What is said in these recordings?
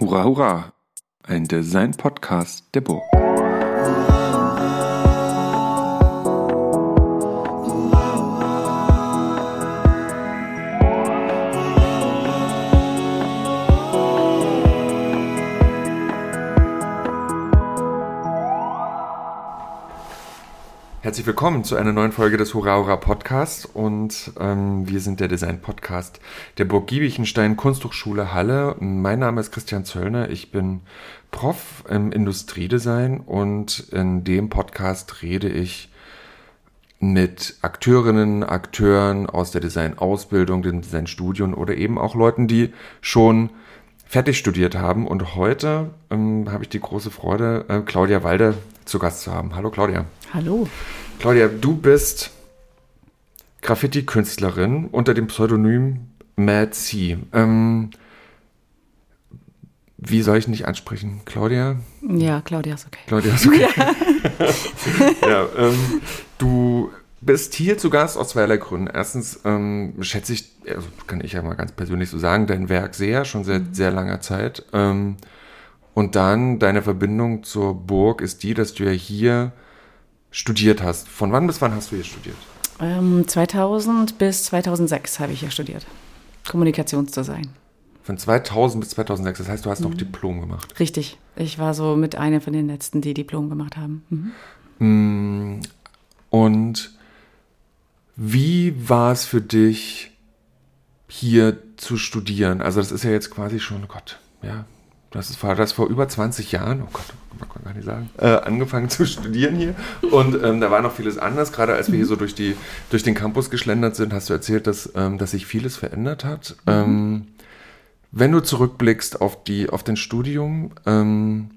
Hurra, hurra! Ein Design-Podcast der Burg. Herzlich willkommen zu einer neuen Folge des Hurra Hurra Podcasts und ähm, wir sind der Design Podcast der Burg Giebichenstein Kunsthochschule Halle. Mein Name ist Christian Zöllner, ich bin Prof im Industriedesign und in dem Podcast rede ich mit Akteurinnen, Akteuren aus der Designausbildung, den Designstudien oder eben auch Leuten, die schon fertig studiert haben. Und heute ähm, habe ich die große Freude, äh, Claudia Walde zu Gast zu haben. Hallo Claudia. Hallo. Claudia, du bist Graffiti-Künstlerin unter dem Pseudonym Mad C. Ähm, wie soll ich nicht ansprechen? Claudia? Ja, Claudia ist okay. Claudia ist okay. Ja, ja ähm, du bist hier zu Gast aus zweierlei Gründen. Erstens ähm, schätze ich, also kann ich ja mal ganz persönlich so sagen, dein Werk sehr, schon seit mhm. sehr langer Zeit. Ähm, und dann deine Verbindung zur Burg ist die, dass du ja hier studiert hast. Von wann bis wann hast du hier studiert? Ähm, 2000 bis 2006 habe ich hier studiert. Kommunikationsdesign. Von 2000 bis 2006, das heißt, du hast mhm. noch Diplom gemacht. Richtig. Ich war so mit einer von den letzten, die Diplom gemacht haben. Mhm. Mm, und wie war es für dich, hier zu studieren? Also das ist ja jetzt quasi schon, oh Gott, ja, das war das vor über 20 Jahren, oh Gott, man kann gar nicht sagen, äh, angefangen zu studieren hier. Und ähm, da war noch vieles anders. Gerade als wir hier so durch, die, durch den Campus geschlendert sind, hast du erzählt, dass, ähm, dass sich vieles verändert hat. Mhm. Ähm, wenn du zurückblickst auf, die, auf den Studium, ähm,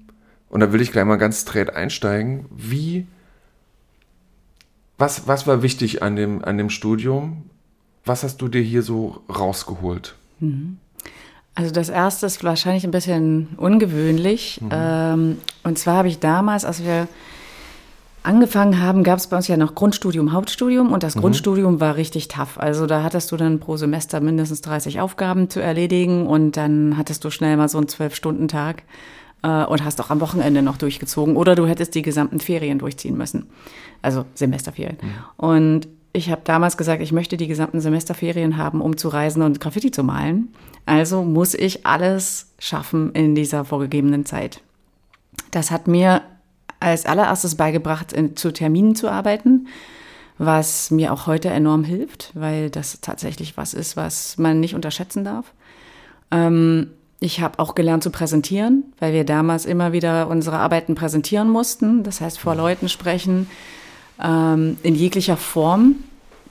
und da will ich gleich mal ganz straight einsteigen, wie, was, was war wichtig an dem, an dem Studium? Was hast du dir hier so rausgeholt? Mhm. Also das erste ist wahrscheinlich ein bisschen ungewöhnlich. Mhm. Ähm, und zwar habe ich damals, als wir angefangen haben, gab es bei uns ja noch Grundstudium, Hauptstudium und das mhm. Grundstudium war richtig tough. Also da hattest du dann pro Semester mindestens 30 Aufgaben zu erledigen und dann hattest du schnell mal so einen Zwölf-Stunden-Tag äh, und hast auch am Wochenende noch durchgezogen oder du hättest die gesamten Ferien durchziehen müssen. Also Semesterferien. Mhm. Und ich habe damals gesagt, ich möchte die gesamten Semesterferien haben, um zu reisen und Graffiti zu malen. Also muss ich alles schaffen in dieser vorgegebenen Zeit. Das hat mir als allererstes beigebracht, in, zu Terminen zu arbeiten, was mir auch heute enorm hilft, weil das tatsächlich was ist, was man nicht unterschätzen darf. Ähm, ich habe auch gelernt zu präsentieren, weil wir damals immer wieder unsere Arbeiten präsentieren mussten. Das heißt, vor Leuten sprechen, ähm, in jeglicher Form.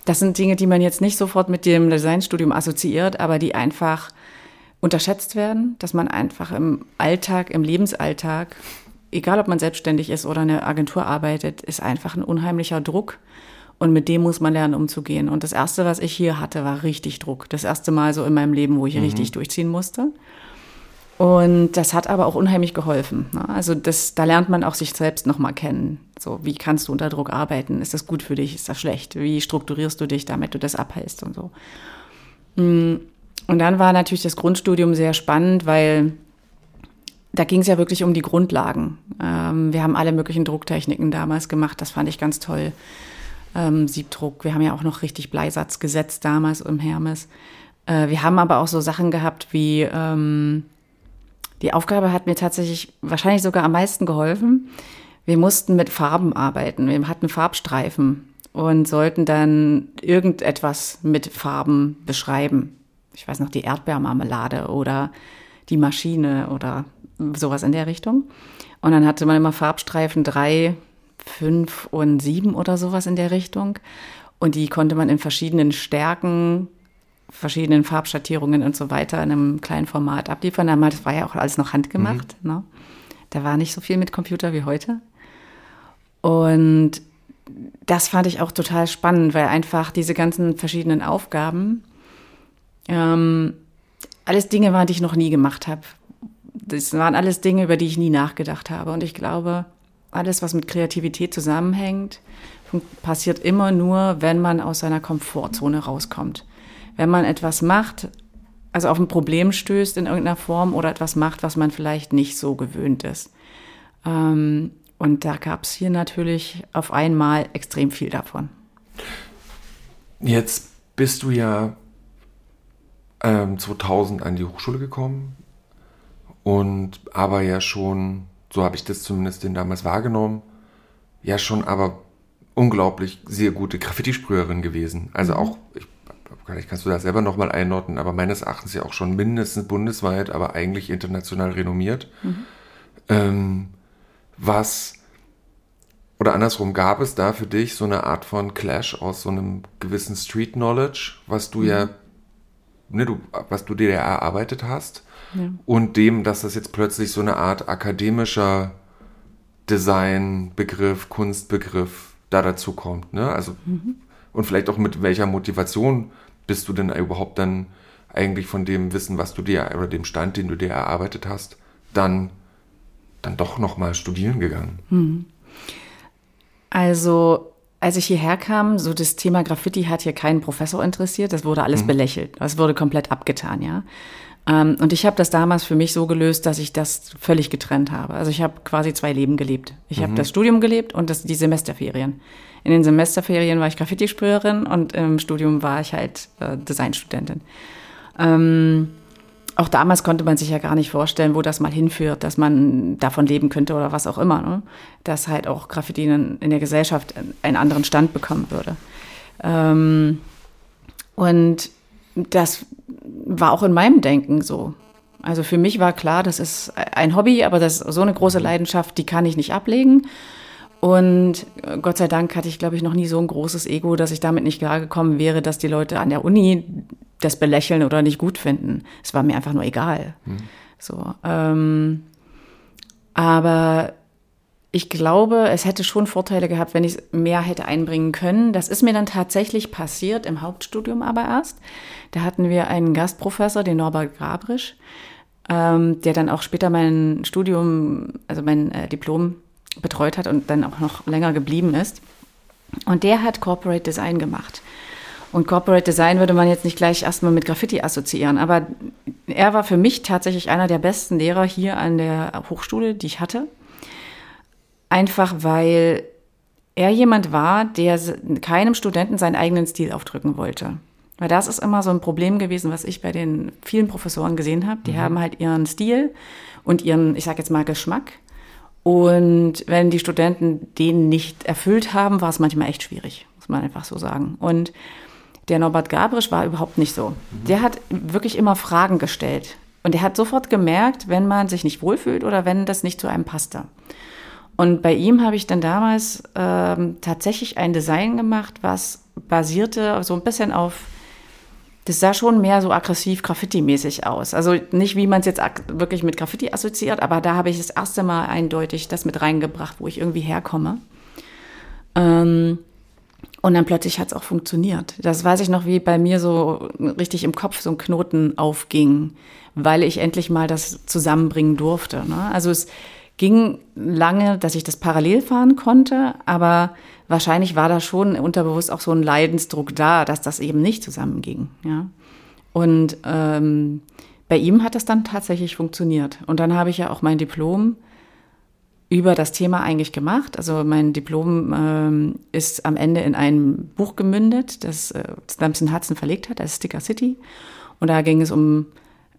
Das sind Dinge, die man jetzt nicht sofort mit dem Designstudium assoziiert, aber die einfach unterschätzt werden, dass man einfach im Alltag, im Lebensalltag, egal ob man selbstständig ist oder eine Agentur arbeitet, ist einfach ein unheimlicher Druck. Und mit dem muss man lernen, umzugehen. Und das Erste, was ich hier hatte, war richtig Druck. Das erste Mal so in meinem Leben, wo ich mhm. richtig durchziehen musste. Und das hat aber auch unheimlich geholfen. Ne? Also das, da lernt man auch sich selbst nochmal kennen. So, wie kannst du unter Druck arbeiten? Ist das gut für dich? Ist das schlecht? Wie strukturierst du dich, damit du das abhältst und so? Mm, und dann war natürlich das Grundstudium sehr spannend, weil da ging es ja wirklich um die Grundlagen. Ähm, wir haben alle möglichen Drucktechniken damals gemacht. Das fand ich ganz toll. Ähm, Siebdruck. Wir haben ja auch noch richtig Bleisatz gesetzt damals im Hermes. Äh, wir haben aber auch so Sachen gehabt wie ähm, die Aufgabe hat mir tatsächlich wahrscheinlich sogar am meisten geholfen. Wir mussten mit Farben arbeiten. Wir hatten Farbstreifen und sollten dann irgendetwas mit Farben beschreiben. Ich weiß noch, die Erdbeermarmelade oder die Maschine oder sowas in der Richtung. Und dann hatte man immer Farbstreifen drei, fünf und sieben oder sowas in der Richtung. Und die konnte man in verschiedenen Stärken verschiedenen Farbschattierungen und so weiter in einem kleinen Format abliefern. Damals war ja auch alles noch handgemacht. Mhm. Ne? Da war nicht so viel mit Computer wie heute. Und das fand ich auch total spannend, weil einfach diese ganzen verschiedenen Aufgaben ähm, alles Dinge waren, die ich noch nie gemacht habe. Das waren alles Dinge, über die ich nie nachgedacht habe. Und ich glaube, alles, was mit Kreativität zusammenhängt, passiert immer nur, wenn man aus seiner Komfortzone rauskommt wenn man etwas macht, also auf ein Problem stößt in irgendeiner Form oder etwas macht, was man vielleicht nicht so gewöhnt ist. Ähm, und da gab es hier natürlich auf einmal extrem viel davon. Jetzt bist du ja ähm, 2000 an die Hochschule gekommen und aber ja schon, so habe ich das zumindest den damals wahrgenommen, ja schon aber unglaublich sehr gute Graffiti-Sprüherin gewesen. Also mhm. auch, ich, vielleicht kannst du das selber nochmal einordnen, aber meines Erachtens ja auch schon mindestens bundesweit, aber eigentlich international renommiert. Mhm. Ähm, was, oder andersrum, gab es da für dich so eine Art von Clash aus so einem gewissen Street Knowledge, was du mhm. ja, ne, du, was du dir erarbeitet hast, ja. und dem, dass das jetzt plötzlich so eine Art akademischer Designbegriff, Kunstbegriff da dazu kommt. Ne? Also, mhm. und vielleicht auch mit welcher Motivation bist du denn überhaupt dann eigentlich von dem Wissen, was du dir, oder dem Stand, den du dir erarbeitet hast, dann, dann doch nochmal studieren gegangen? Mhm. Also, als ich hierher kam, so das Thema Graffiti hat hier keinen Professor interessiert, das wurde alles mhm. belächelt. Das wurde komplett abgetan, ja. Ähm, und ich habe das damals für mich so gelöst, dass ich das völlig getrennt habe. Also ich habe quasi zwei Leben gelebt. Ich mhm. habe das Studium gelebt und das, die Semesterferien. In den Semesterferien war ich Graffiti-Sprüherin und im Studium war ich halt äh, Designstudentin. Ähm, auch damals konnte man sich ja gar nicht vorstellen, wo das mal hinführt, dass man davon leben könnte oder was auch immer. Ne? Dass halt auch Graffiti in, in der Gesellschaft einen anderen Stand bekommen würde. Ähm, und das war auch in meinem Denken so. Also für mich war klar, das ist ein Hobby, aber das ist so eine große Leidenschaft, die kann ich nicht ablegen. Und Gott sei Dank hatte ich, glaube ich, noch nie so ein großes Ego, dass ich damit nicht klargekommen wäre, dass die Leute an der Uni das belächeln oder nicht gut finden. Es war mir einfach nur egal. Mhm. So, ähm, aber ich glaube, es hätte schon Vorteile gehabt, wenn ich mehr hätte einbringen können. Das ist mir dann tatsächlich passiert, im Hauptstudium aber erst. Da hatten wir einen Gastprofessor, den Norbert Grabrisch, ähm, der dann auch später mein Studium, also mein äh, Diplom betreut hat und dann auch noch länger geblieben ist. Und der hat Corporate Design gemacht. Und Corporate Design würde man jetzt nicht gleich erstmal mit Graffiti assoziieren, aber er war für mich tatsächlich einer der besten Lehrer hier an der Hochschule, die ich hatte Einfach weil er jemand war, der keinem Studenten seinen eigenen Stil aufdrücken wollte. Weil das ist immer so ein Problem gewesen, was ich bei den vielen Professoren gesehen habe. Die mhm. haben halt ihren Stil und ihren, ich sage jetzt mal, Geschmack. Und wenn die Studenten den nicht erfüllt haben, war es manchmal echt schwierig, muss man einfach so sagen. Und der Norbert Gabrisch war überhaupt nicht so. Mhm. Der hat wirklich immer Fragen gestellt. Und er hat sofort gemerkt, wenn man sich nicht wohlfühlt oder wenn das nicht zu einem passte. Und bei ihm habe ich dann damals ähm, tatsächlich ein Design gemacht, was basierte so ein bisschen auf, das sah schon mehr so aggressiv Graffiti-mäßig aus. Also nicht, wie man es jetzt wirklich mit Graffiti assoziiert, aber da habe ich das erste Mal eindeutig das mit reingebracht, wo ich irgendwie herkomme. Ähm, und dann plötzlich hat es auch funktioniert. Das weiß ich noch, wie bei mir so richtig im Kopf so ein Knoten aufging, weil ich endlich mal das zusammenbringen durfte. Ne? Also es ging lange, dass ich das parallel fahren konnte, aber wahrscheinlich war da schon unterbewusst auch so ein Leidensdruck da, dass das eben nicht zusammenging. Ja? Und ähm, bei ihm hat das dann tatsächlich funktioniert. Und dann habe ich ja auch mein Diplom über das Thema eigentlich gemacht. Also mein Diplom ähm, ist am Ende in ein Buch gemündet, das äh, Stamson Hudson verlegt hat, das Sticker City. Und da ging es um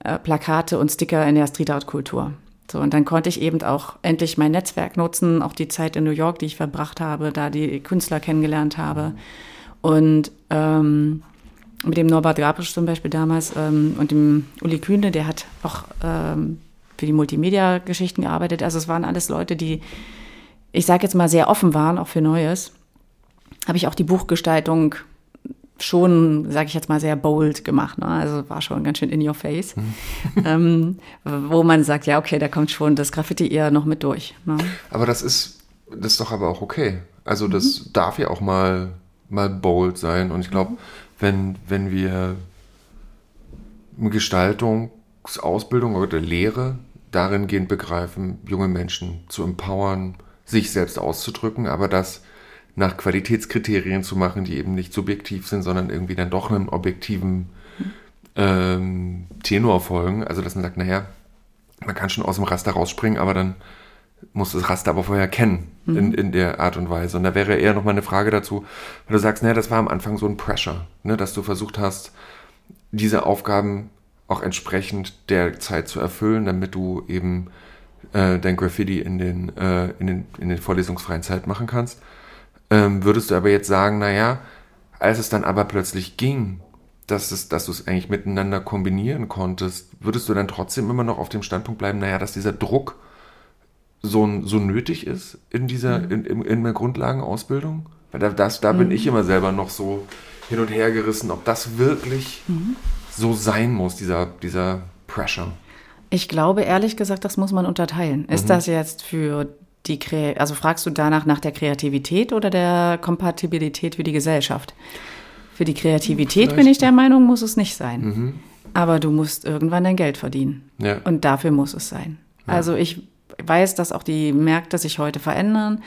äh, Plakate und Sticker in der Street Art Kultur. So, und dann konnte ich eben auch endlich mein Netzwerk nutzen, auch die Zeit in New York, die ich verbracht habe, da die Künstler kennengelernt habe. Und ähm, mit dem Norbert Grabrisch zum Beispiel damals ähm, und dem Uli Kühne, der hat auch ähm, für die Multimedia-Geschichten gearbeitet. Also es waren alles Leute, die, ich sage jetzt mal, sehr offen waren, auch für Neues. Habe ich auch die Buchgestaltung schon, sage ich jetzt mal, sehr bold gemacht. Ne? Also war schon ganz schön in your face. Mhm. ähm, wo man sagt, ja, okay, da kommt schon das Graffiti eher noch mit durch. Ne? Aber das ist, das ist doch aber auch okay. Also das mhm. darf ja auch mal, mal bold sein. Und ich glaube, mhm. wenn, wenn wir Gestaltungsausbildung oder Lehre darin gehend begreifen, junge Menschen zu empowern, sich selbst auszudrücken, aber das nach Qualitätskriterien zu machen, die eben nicht subjektiv sind, sondern irgendwie dann doch einen objektiven ähm, Tenor folgen. Also, dass man sagt, naja, man kann schon aus dem Raster rausspringen, aber dann muss das Raster aber vorher kennen mhm. in, in der Art und Weise. Und da wäre eher noch mal eine Frage dazu, weil du sagst, naja, das war am Anfang so ein Pressure, ne, dass du versucht hast, diese Aufgaben auch entsprechend der Zeit zu erfüllen, damit du eben äh, dein Graffiti in den, äh, in, den, in den vorlesungsfreien Zeit machen kannst. Ähm, würdest du aber jetzt sagen, naja, als es dann aber plötzlich ging, dass, es, dass du es eigentlich miteinander kombinieren konntest, würdest du dann trotzdem immer noch auf dem Standpunkt bleiben, naja, dass dieser Druck so, so nötig ist in dieser, mhm. in, in, in der Grundlagenausbildung? Weil da, das, da mhm. bin ich immer selber noch so hin und her gerissen, ob das wirklich mhm. so sein muss, dieser, dieser Pressure. Ich glaube, ehrlich gesagt, das muss man unterteilen. Ist mhm. das jetzt für die, also fragst du danach nach der Kreativität oder der Kompatibilität für die Gesellschaft? Für die Kreativität Vielleicht. bin ich der Meinung, muss es nicht sein. Mhm. Aber du musst irgendwann dein Geld verdienen. Ja. Und dafür muss es sein. Ja. Also ich weiß, dass auch die Märkte sich heute verändern,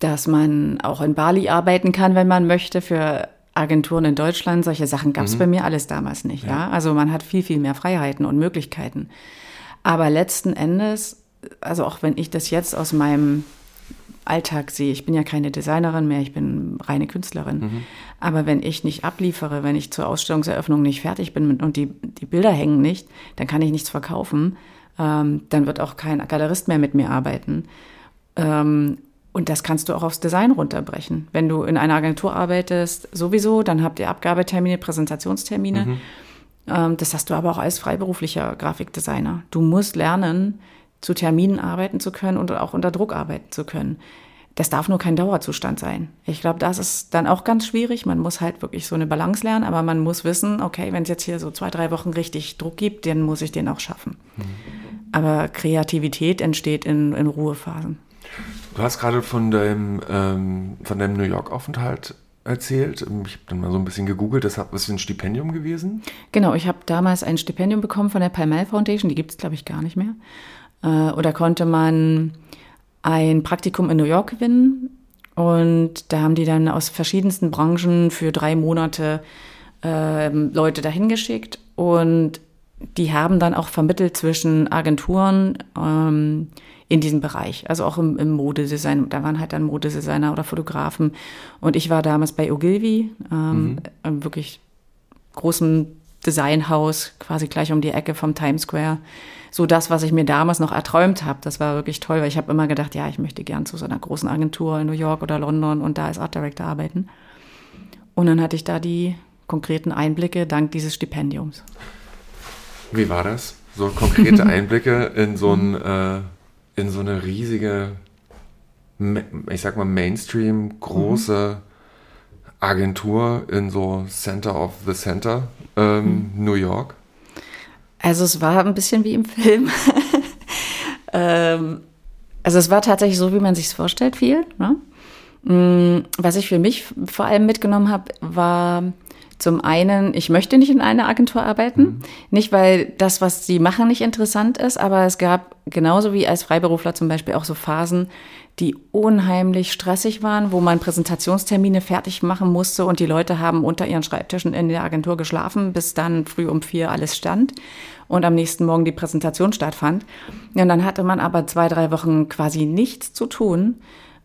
dass man auch in Bali arbeiten kann, wenn man möchte, für Agenturen in Deutschland. Solche Sachen gab es mhm. bei mir alles damals nicht. Ja. ja. Also man hat viel, viel mehr Freiheiten und Möglichkeiten. Aber letzten Endes, also auch wenn ich das jetzt aus meinem Alltag sehe, ich bin ja keine Designerin mehr, ich bin reine Künstlerin. Mhm. Aber wenn ich nicht abliefere, wenn ich zur Ausstellungseröffnung nicht fertig bin und die, die Bilder hängen nicht, dann kann ich nichts verkaufen ähm, dann wird auch kein Galerist mehr mit mir arbeiten. Ähm, und das kannst du auch aufs Design runterbrechen. Wenn du in einer Agentur arbeitest, sowieso, dann habt ihr Abgabetermine, Präsentationstermine. Mhm. Ähm, das hast du aber auch als freiberuflicher Grafikdesigner. Du musst lernen, zu Terminen arbeiten zu können und auch unter Druck arbeiten zu können. Das darf nur kein Dauerzustand sein. Ich glaube, das ist dann auch ganz schwierig. Man muss halt wirklich so eine Balance lernen, aber man muss wissen, okay, wenn es jetzt hier so zwei, drei Wochen richtig Druck gibt, dann muss ich den auch schaffen. Mhm. Aber Kreativität entsteht in, in Ruhephasen. Du hast gerade von deinem, ähm, von deinem New York-Aufenthalt erzählt. Ich habe dann mal so ein bisschen gegoogelt. Das ist ein Stipendium gewesen? Genau, ich habe damals ein Stipendium bekommen von der Palmel Foundation. Die gibt es, glaube ich, gar nicht mehr. Äh, oder konnte man ein Praktikum in New York gewinnen. Und da haben die dann aus verschiedensten Branchen für drei Monate äh, Leute dahin geschickt. Und die haben dann auch vermittelt zwischen Agenturen ähm, in diesem Bereich, also auch im, im Modedesign. Da waren halt dann Modedesigner oder Fotografen. Und ich war damals bei Ogilvy, ähm, mhm. wirklich großen Designhaus, quasi gleich um die Ecke vom Times Square. So das, was ich mir damals noch erträumt habe. Das war wirklich toll, weil ich habe immer gedacht, ja, ich möchte gern zu so einer großen Agentur in New York oder London und da als Art Director arbeiten. Und dann hatte ich da die konkreten Einblicke dank dieses Stipendiums. Wie war das? So konkrete Einblicke in so, ein, äh, in so eine riesige, ich sag mal Mainstream, große Agentur in so Center of the Center, ähm, mhm. New York? Also es war ein bisschen wie im Film. ähm, also es war tatsächlich so, wie man sich es vorstellt, viel. Ne? Mm, was ich für mich vor allem mitgenommen habe, war zum einen, ich möchte nicht in einer Agentur arbeiten. Mhm. Nicht, weil das, was sie machen, nicht interessant ist, aber es gab genauso wie als Freiberufler zum Beispiel auch so Phasen, die unheimlich stressig waren, wo man Präsentationstermine fertig machen musste und die Leute haben unter ihren Schreibtischen in der Agentur geschlafen, bis dann früh um vier alles stand und am nächsten Morgen die Präsentation stattfand. Und dann hatte man aber zwei, drei Wochen quasi nichts zu tun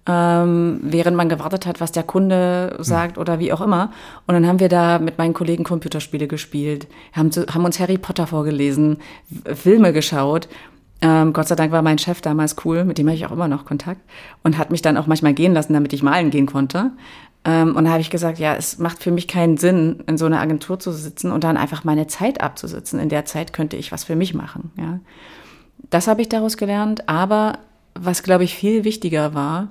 ähm, während man gewartet hat, was der Kunde sagt mhm. oder wie auch immer. Und dann haben wir da mit meinen Kollegen Computerspiele gespielt, haben, zu, haben uns Harry Potter vorgelesen, Filme geschaut. Ähm, Gott sei Dank war mein Chef damals cool, mit dem habe ich auch immer noch Kontakt und hat mich dann auch manchmal gehen lassen, damit ich malen gehen konnte. Ähm, und da habe ich gesagt, ja, es macht für mich keinen Sinn, in so einer Agentur zu sitzen und dann einfach meine Zeit abzusitzen. In der Zeit könnte ich was für mich machen. Ja. Das habe ich daraus gelernt. Aber was, glaube ich, viel wichtiger war,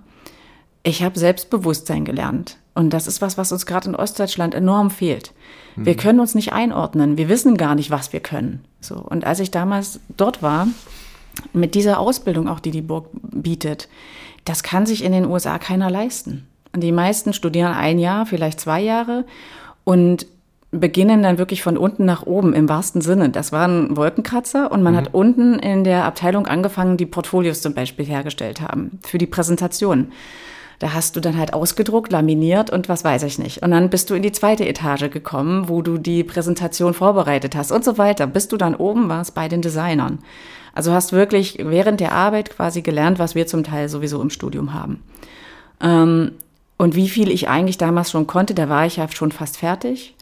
ich habe Selbstbewusstsein gelernt. Und das ist was, was uns gerade in Ostdeutschland enorm fehlt. Wir mhm. können uns nicht einordnen. Wir wissen gar nicht, was wir können. So. Und als ich damals dort war, mit dieser Ausbildung auch, die die Burg bietet, das kann sich in den USA keiner leisten. Die meisten studieren ein Jahr, vielleicht zwei Jahre und beginnen dann wirklich von unten nach oben im wahrsten Sinne. Das waren Wolkenkratzer und man mhm. hat unten in der Abteilung angefangen, die Portfolios zum Beispiel hergestellt haben für die Präsentation. Da hast du dann halt ausgedruckt, laminiert und was weiß ich nicht. Und dann bist du in die zweite Etage gekommen, wo du die Präsentation vorbereitet hast und so weiter, bis du dann oben warst bei den Designern. Also hast wirklich während der Arbeit quasi gelernt, was wir zum Teil sowieso im Studium haben. Ähm, und wie viel ich eigentlich damals schon konnte, da war ich ja schon fast fertig,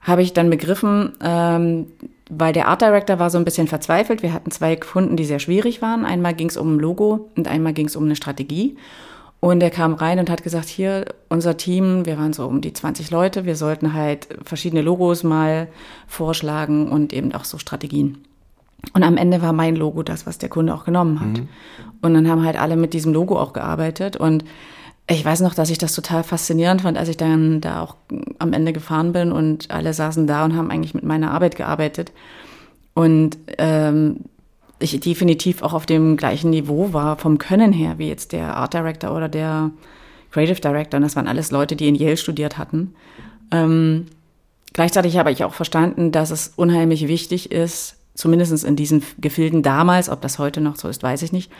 habe ich dann begriffen, ähm, weil der Art Director war so ein bisschen verzweifelt. Wir hatten zwei Kunden, die sehr schwierig waren. Einmal ging es um ein Logo und einmal ging es um eine Strategie. Und er kam rein und hat gesagt, hier, unser Team, wir waren so um die 20 Leute, wir sollten halt verschiedene Logos mal vorschlagen und eben auch so Strategien. Und am Ende war mein Logo das, was der Kunde auch genommen hat. Mhm. Und dann haben halt alle mit diesem Logo auch gearbeitet. Und ich weiß noch, dass ich das total faszinierend fand, als ich dann da auch am Ende gefahren bin und alle saßen da und haben eigentlich mit meiner Arbeit gearbeitet. Und ähm, ich definitiv auch auf dem gleichen Niveau war, vom Können her, wie jetzt der Art Director oder der Creative Director. Und das waren alles Leute, die in Yale studiert hatten. Ähm, gleichzeitig habe ich auch verstanden, dass es unheimlich wichtig ist, zumindest in diesen Gefilden damals, ob das heute noch so ist, weiß ich nicht.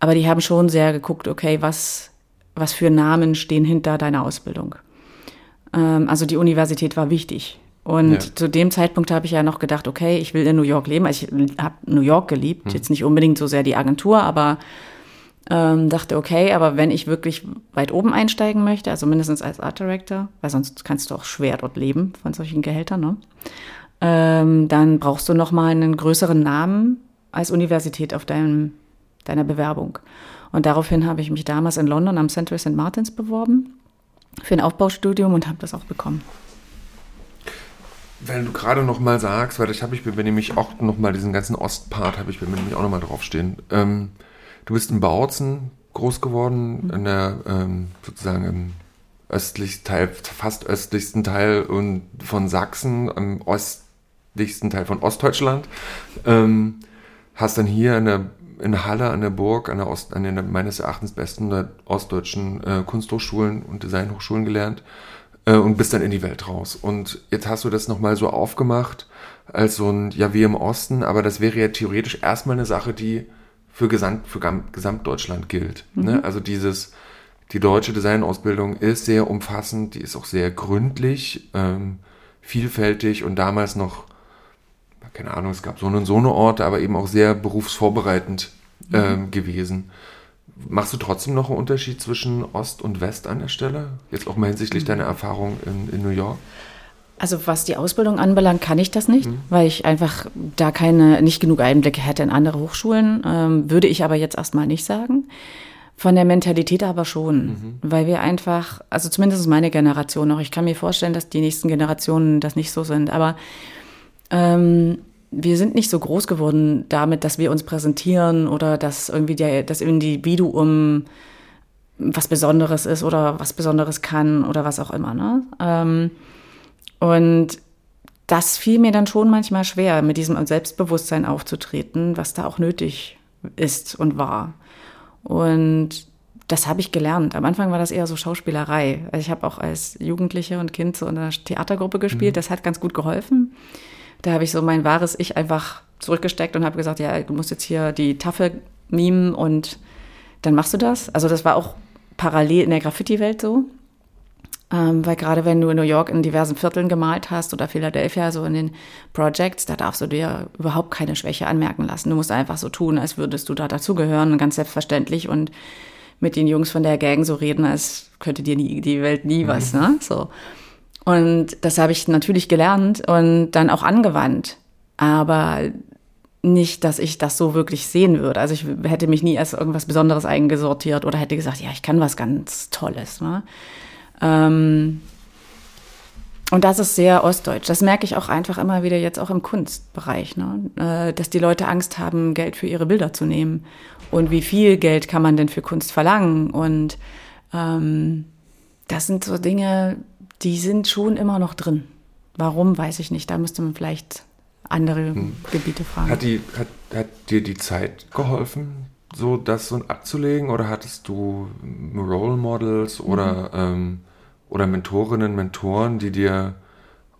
Aber die haben schon sehr geguckt, okay, was, was für Namen stehen hinter deiner Ausbildung. Ähm, also die Universität war wichtig. Und ja. zu dem Zeitpunkt habe ich ja noch gedacht, okay, ich will in New York leben. Also ich habe New York geliebt, hm. jetzt nicht unbedingt so sehr die Agentur, aber ähm, dachte, okay, aber wenn ich wirklich weit oben einsteigen möchte, also mindestens als Art Director, weil sonst kannst du auch schwer dort leben von solchen Gehältern, ne? Ähm, dann brauchst du noch mal einen größeren Namen als Universität auf deinem, deiner Bewerbung. Und daraufhin habe ich mich damals in London am Central St. Martins beworben für ein Aufbaustudium und habe das auch bekommen. Wenn du gerade noch mal sagst, weil ich habe ich mir nämlich auch noch mal diesen ganzen Ostpart habe ich mir nämlich auch noch mal draufstehen. Ähm, du bist in Bautzen groß geworden, mhm. in der ähm, sozusagen im östlichsten Teil, fast östlichsten Teil und von Sachsen, im östlichsten Teil von Ostdeutschland. Ähm, hast dann hier in der in Halle an der Burg, an der, Ost, an der meines Erachtens besten ostdeutschen äh, Kunsthochschulen und Designhochschulen gelernt äh, und bist dann in die Welt raus. Und jetzt hast du das nochmal so aufgemacht als so ein, ja, wie im Osten, aber das wäre ja theoretisch erstmal eine Sache, die für, Gesamt, für Gesamtdeutschland gilt. Ne? Mhm. Ne? Also dieses, die deutsche Designausbildung ist sehr umfassend, die ist auch sehr gründlich, ähm, vielfältig und damals noch, keine Ahnung, es gab so und so eine Orte, aber eben auch sehr berufsvorbereitend mhm. ähm, mhm. gewesen. Machst du trotzdem noch einen Unterschied zwischen Ost und West an der Stelle? Jetzt auch mal hinsichtlich mhm. deiner Erfahrung in, in New York? Also was die Ausbildung anbelangt, kann ich das nicht, mhm. weil ich einfach da keine, nicht genug Einblicke hätte in andere Hochschulen. Ähm, würde ich aber jetzt erstmal nicht sagen. Von der Mentalität aber schon, mhm. weil wir einfach, also zumindest meine Generation noch, ich kann mir vorstellen, dass die nächsten Generationen das nicht so sind, aber ähm, wir sind nicht so groß geworden damit, dass wir uns präsentieren oder dass irgendwie der, das Individuum was Besonderes ist oder was Besonderes kann oder was auch immer. Ne? Ähm, und das fiel mir dann schon manchmal schwer, mit diesem Selbstbewusstsein aufzutreten, was da auch nötig ist und war. Und das habe ich gelernt. Am Anfang war das eher so Schauspielerei. Also ich habe auch als Jugendliche und Kind so in einer Theatergruppe gespielt. Mhm. Das hat ganz gut geholfen. Da habe ich so mein wahres Ich einfach zurückgesteckt und habe gesagt, ja, du musst jetzt hier die Tafel mimen und dann machst du das. Also das war auch parallel in der Graffiti-Welt so. Ähm, weil gerade wenn du in New York in diversen Vierteln gemalt hast oder Philadelphia, so in den Projects, da darfst du dir überhaupt keine Schwäche anmerken lassen. Du musst einfach so tun, als würdest du da dazugehören, ganz selbstverständlich und mit den Jungs von der Gang so reden, als könnte dir nie, die Welt nie mhm. was, ne? So. Und das habe ich natürlich gelernt und dann auch angewandt. Aber nicht, dass ich das so wirklich sehen würde. Also ich hätte mich nie als irgendwas Besonderes eingesortiert oder hätte gesagt, ja, ich kann was ganz Tolles. Ne? Ähm und das ist sehr ostdeutsch. Das merke ich auch einfach immer wieder jetzt auch im Kunstbereich, ne? Äh, dass die Leute Angst haben, Geld für ihre Bilder zu nehmen. Und wie viel Geld kann man denn für Kunst verlangen? Und ähm, das sind so Dinge, die sind schon immer noch drin. Warum, weiß ich nicht. Da müsste man vielleicht andere hm. Gebiete fragen. Hat, die, hat, hat dir die Zeit geholfen, so das so abzulegen? Oder hattest du Role Models oder, mhm. ähm, oder Mentorinnen, Mentoren, die dir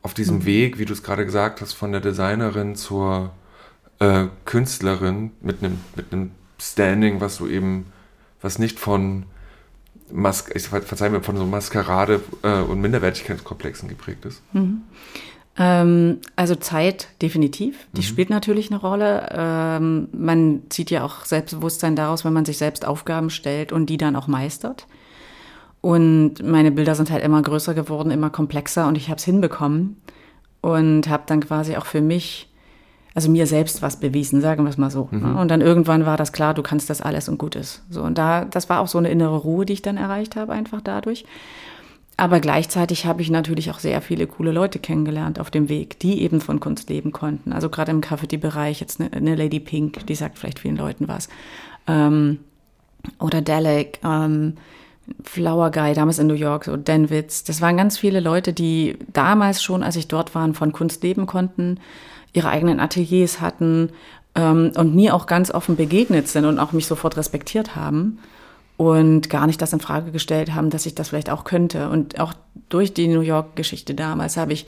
auf diesem mhm. Weg, wie du es gerade gesagt hast, von der Designerin zur äh, Künstlerin mit einem mit Standing, was du eben, was nicht von Mas ich verzeih mir, von so Maskerade äh, und Minderwertigkeitskomplexen geprägt ist? Mhm. Ähm, also Zeit definitiv, die mhm. spielt natürlich eine Rolle. Ähm, man zieht ja auch Selbstbewusstsein daraus, wenn man sich selbst Aufgaben stellt und die dann auch meistert. Und meine Bilder sind halt immer größer geworden, immer komplexer und ich habe es hinbekommen und habe dann quasi auch für mich, also mir selbst was bewiesen, sagen wir es mal so. Mhm. Und dann irgendwann war das klar, du kannst das alles und gut ist. So und da, das war auch so eine innere Ruhe, die ich dann erreicht habe, einfach dadurch. Aber gleichzeitig habe ich natürlich auch sehr viele coole Leute kennengelernt auf dem Weg, die eben von Kunst leben konnten. Also gerade im Graffiti-Bereich jetzt eine, eine, Lady Pink, die sagt vielleicht vielen Leuten was. Ähm, oder Dalek, ähm, Flower Guy, damals in New York, so Dan Witz. Das waren ganz viele Leute, die damals schon, als ich dort war, von Kunst leben konnten, ihre eigenen Ateliers hatten ähm, und mir auch ganz offen begegnet sind und auch mich sofort respektiert haben und gar nicht das in Frage gestellt haben, dass ich das vielleicht auch könnte. Und auch durch die New York-Geschichte damals habe ich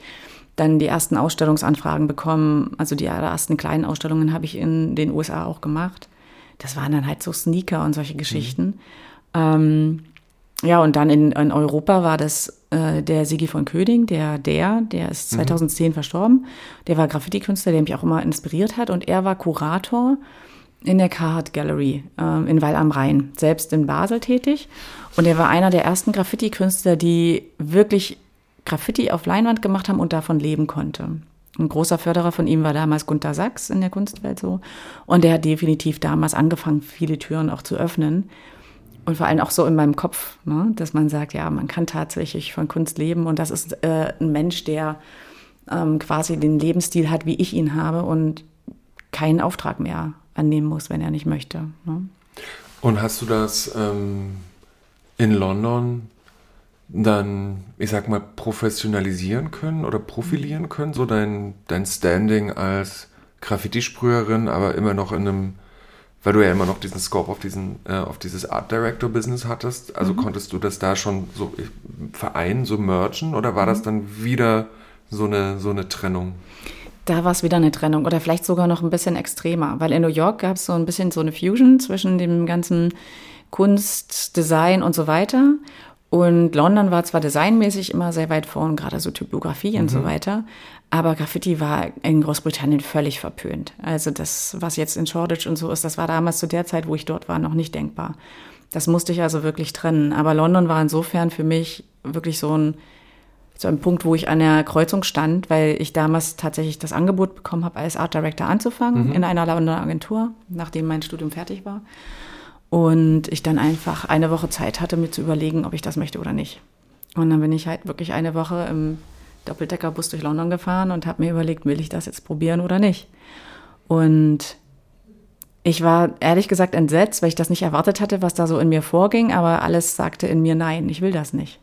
dann die ersten Ausstellungsanfragen bekommen. Also die ersten kleinen Ausstellungen habe ich in den USA auch gemacht. Das waren dann halt so Sneaker und solche Geschichten. Mhm. Ähm, ja, und dann in, in Europa war das äh, der Sigi von Köding, der, der, der ist 2010 mhm. verstorben. Der war Graffiti-Künstler, der mich auch immer inspiriert hat. Und er war Kurator in der Carhartt Gallery äh, in Weil am Rhein, selbst in Basel tätig. Und er war einer der ersten Graffiti-Künstler, die wirklich Graffiti auf Leinwand gemacht haben und davon leben konnte. Ein großer Förderer von ihm war damals Gunther Sachs in der Kunstwelt so. Und der hat definitiv damals angefangen, viele Türen auch zu öffnen. Und vor allem auch so in meinem Kopf, ne? dass man sagt, ja, man kann tatsächlich von Kunst leben. Und das ist äh, ein Mensch, der ähm, quasi den Lebensstil hat, wie ich ihn habe und keinen Auftrag mehr annehmen muss, wenn er nicht möchte. Ne? Und hast du das ähm, in London dann, ich sag mal, professionalisieren können oder profilieren können, so dein, dein Standing als Graffiti-Sprüherin, aber immer noch in einem, weil du ja immer noch diesen Scope auf diesen, äh, auf dieses Art Director Business hattest, also mhm. konntest du das da schon so vereinen, so mergen oder war mhm. das dann wieder so eine, so eine Trennung? da war es wieder eine Trennung oder vielleicht sogar noch ein bisschen extremer, weil in New York gab es so ein bisschen so eine Fusion zwischen dem ganzen Kunst, Design und so weiter. Und London war zwar designmäßig immer sehr weit vorn, gerade so Typografie mhm. und so mhm. weiter, aber Graffiti war in Großbritannien völlig verpönt. Also das, was jetzt in Shoreditch und so ist, das war damals zu der Zeit, wo ich dort war, noch nicht denkbar. Das musste ich also wirklich trennen. Aber London war insofern für mich wirklich so ein zu einem Punkt, wo ich an der Kreuzung stand, weil ich damals tatsächlich das Angebot bekommen habe, als Art Director anzufangen mhm. in einer Londoner Agentur, nachdem mein Studium fertig war. Und ich dann einfach eine Woche Zeit hatte, mir zu überlegen, ob ich das möchte oder nicht. Und dann bin ich halt wirklich eine Woche im Doppeldeckerbus durch London gefahren und habe mir überlegt, will ich das jetzt probieren oder nicht. Und ich war ehrlich gesagt entsetzt, weil ich das nicht erwartet hatte, was da so in mir vorging, aber alles sagte in mir, nein, ich will das nicht.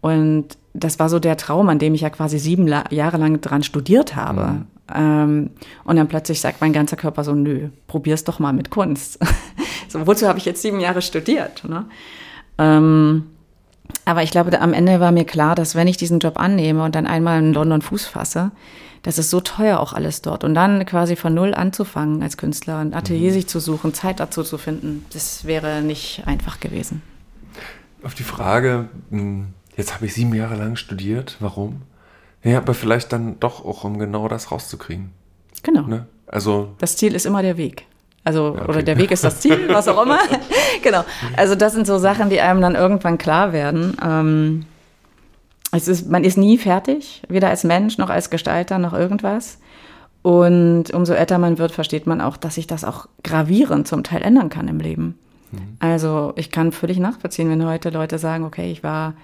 Und das war so der Traum, an dem ich ja quasi sieben Jahre lang dran studiert habe. Mhm. Ähm, und dann plötzlich sagt mein ganzer Körper so, nö, probier's doch mal mit Kunst. so, wozu habe ich jetzt sieben Jahre studiert? Ne? Ähm, aber ich glaube, am Ende war mir klar, dass wenn ich diesen Job annehme und dann einmal in London Fuß fasse, das ist so teuer auch alles dort. Und dann quasi von null anzufangen als Künstler, ein Atelier mhm. sich zu suchen, Zeit dazu zu finden, das wäre nicht einfach gewesen. Auf die Frage, hm, jetzt habe ich sieben Jahre lang studiert, warum? Ja, aber vielleicht dann doch auch, um genau das rauszukriegen. Genau. Ne? Also das Ziel ist immer der Weg. Also, okay. oder der Weg ist das Ziel, was auch immer. genau. Also, das sind so Sachen, die einem dann irgendwann klar werden. Ähm, es ist, man ist nie fertig, weder als Mensch noch als Gestalter noch irgendwas. Und umso älter man wird, versteht man auch, dass sich das auch gravierend zum Teil ändern kann im Leben. Mhm. Also, ich kann völlig nachvollziehen, wenn heute Leute sagen, okay, ich war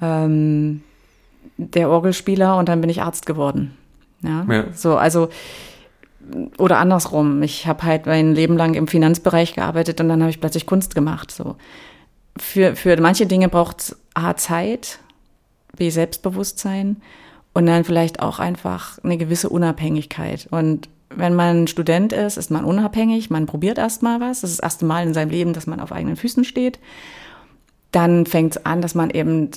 ähm, der Orgelspieler und dann bin ich Arzt geworden. Ja, ja. so, also oder andersrum. Ich habe halt mein Leben lang im Finanzbereich gearbeitet und dann habe ich plötzlich Kunst gemacht. So für für manche Dinge braucht es A Zeit, B Selbstbewusstsein und dann vielleicht auch einfach eine gewisse Unabhängigkeit. Und wenn man Student ist, ist man unabhängig, man probiert erst mal was. Das ist das erste Mal in seinem Leben, dass man auf eigenen Füßen steht. Dann fängt es an, dass man eben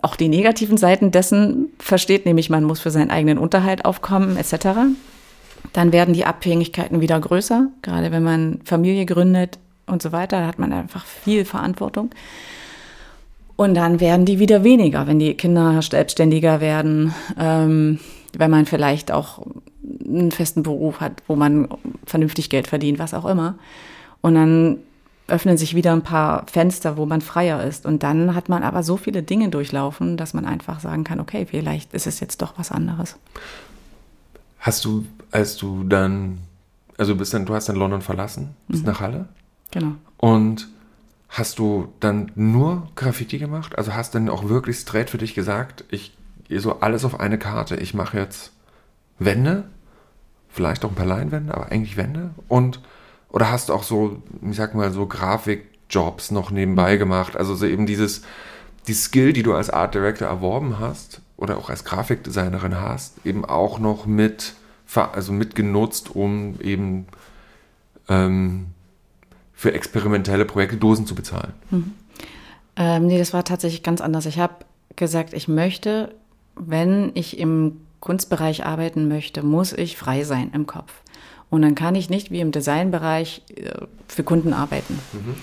auch die negativen Seiten dessen versteht, nämlich man muss für seinen eigenen Unterhalt aufkommen etc. Dann werden die Abhängigkeiten wieder größer, gerade wenn man Familie gründet und so weiter, hat man einfach viel Verantwortung. Und dann werden die wieder weniger, wenn die Kinder selbstständiger werden, ähm, wenn man vielleicht auch einen festen Beruf hat, wo man vernünftig Geld verdient, was auch immer. Und dann öffnen sich wieder ein paar Fenster, wo man freier ist. Und dann hat man aber so viele Dinge durchlaufen, dass man einfach sagen kann, okay, vielleicht ist es jetzt doch was anderes. Hast du, als du dann, also bist dann, du hast dann London verlassen, bist mhm. nach Halle? Genau. Und hast du dann nur Graffiti gemacht? Also hast du dann auch wirklich straight für dich gesagt, ich gehe so alles auf eine Karte, ich mache jetzt Wände, vielleicht auch ein paar Leinwände, aber eigentlich Wände und oder hast du auch so, ich sag mal, so Grafikjobs noch nebenbei gemacht? Also so eben dieses, die Skill, die du als Art Director erworben hast oder auch als Grafikdesignerin hast, eben auch noch mit, also mitgenutzt, um eben ähm, für experimentelle Projekte Dosen zu bezahlen. Mhm. Ähm, nee, das war tatsächlich ganz anders. Ich habe gesagt, ich möchte, wenn ich im Kunstbereich arbeiten möchte, muss ich frei sein im Kopf. Und dann kann ich nicht wie im Designbereich äh, für Kunden arbeiten. Mhm.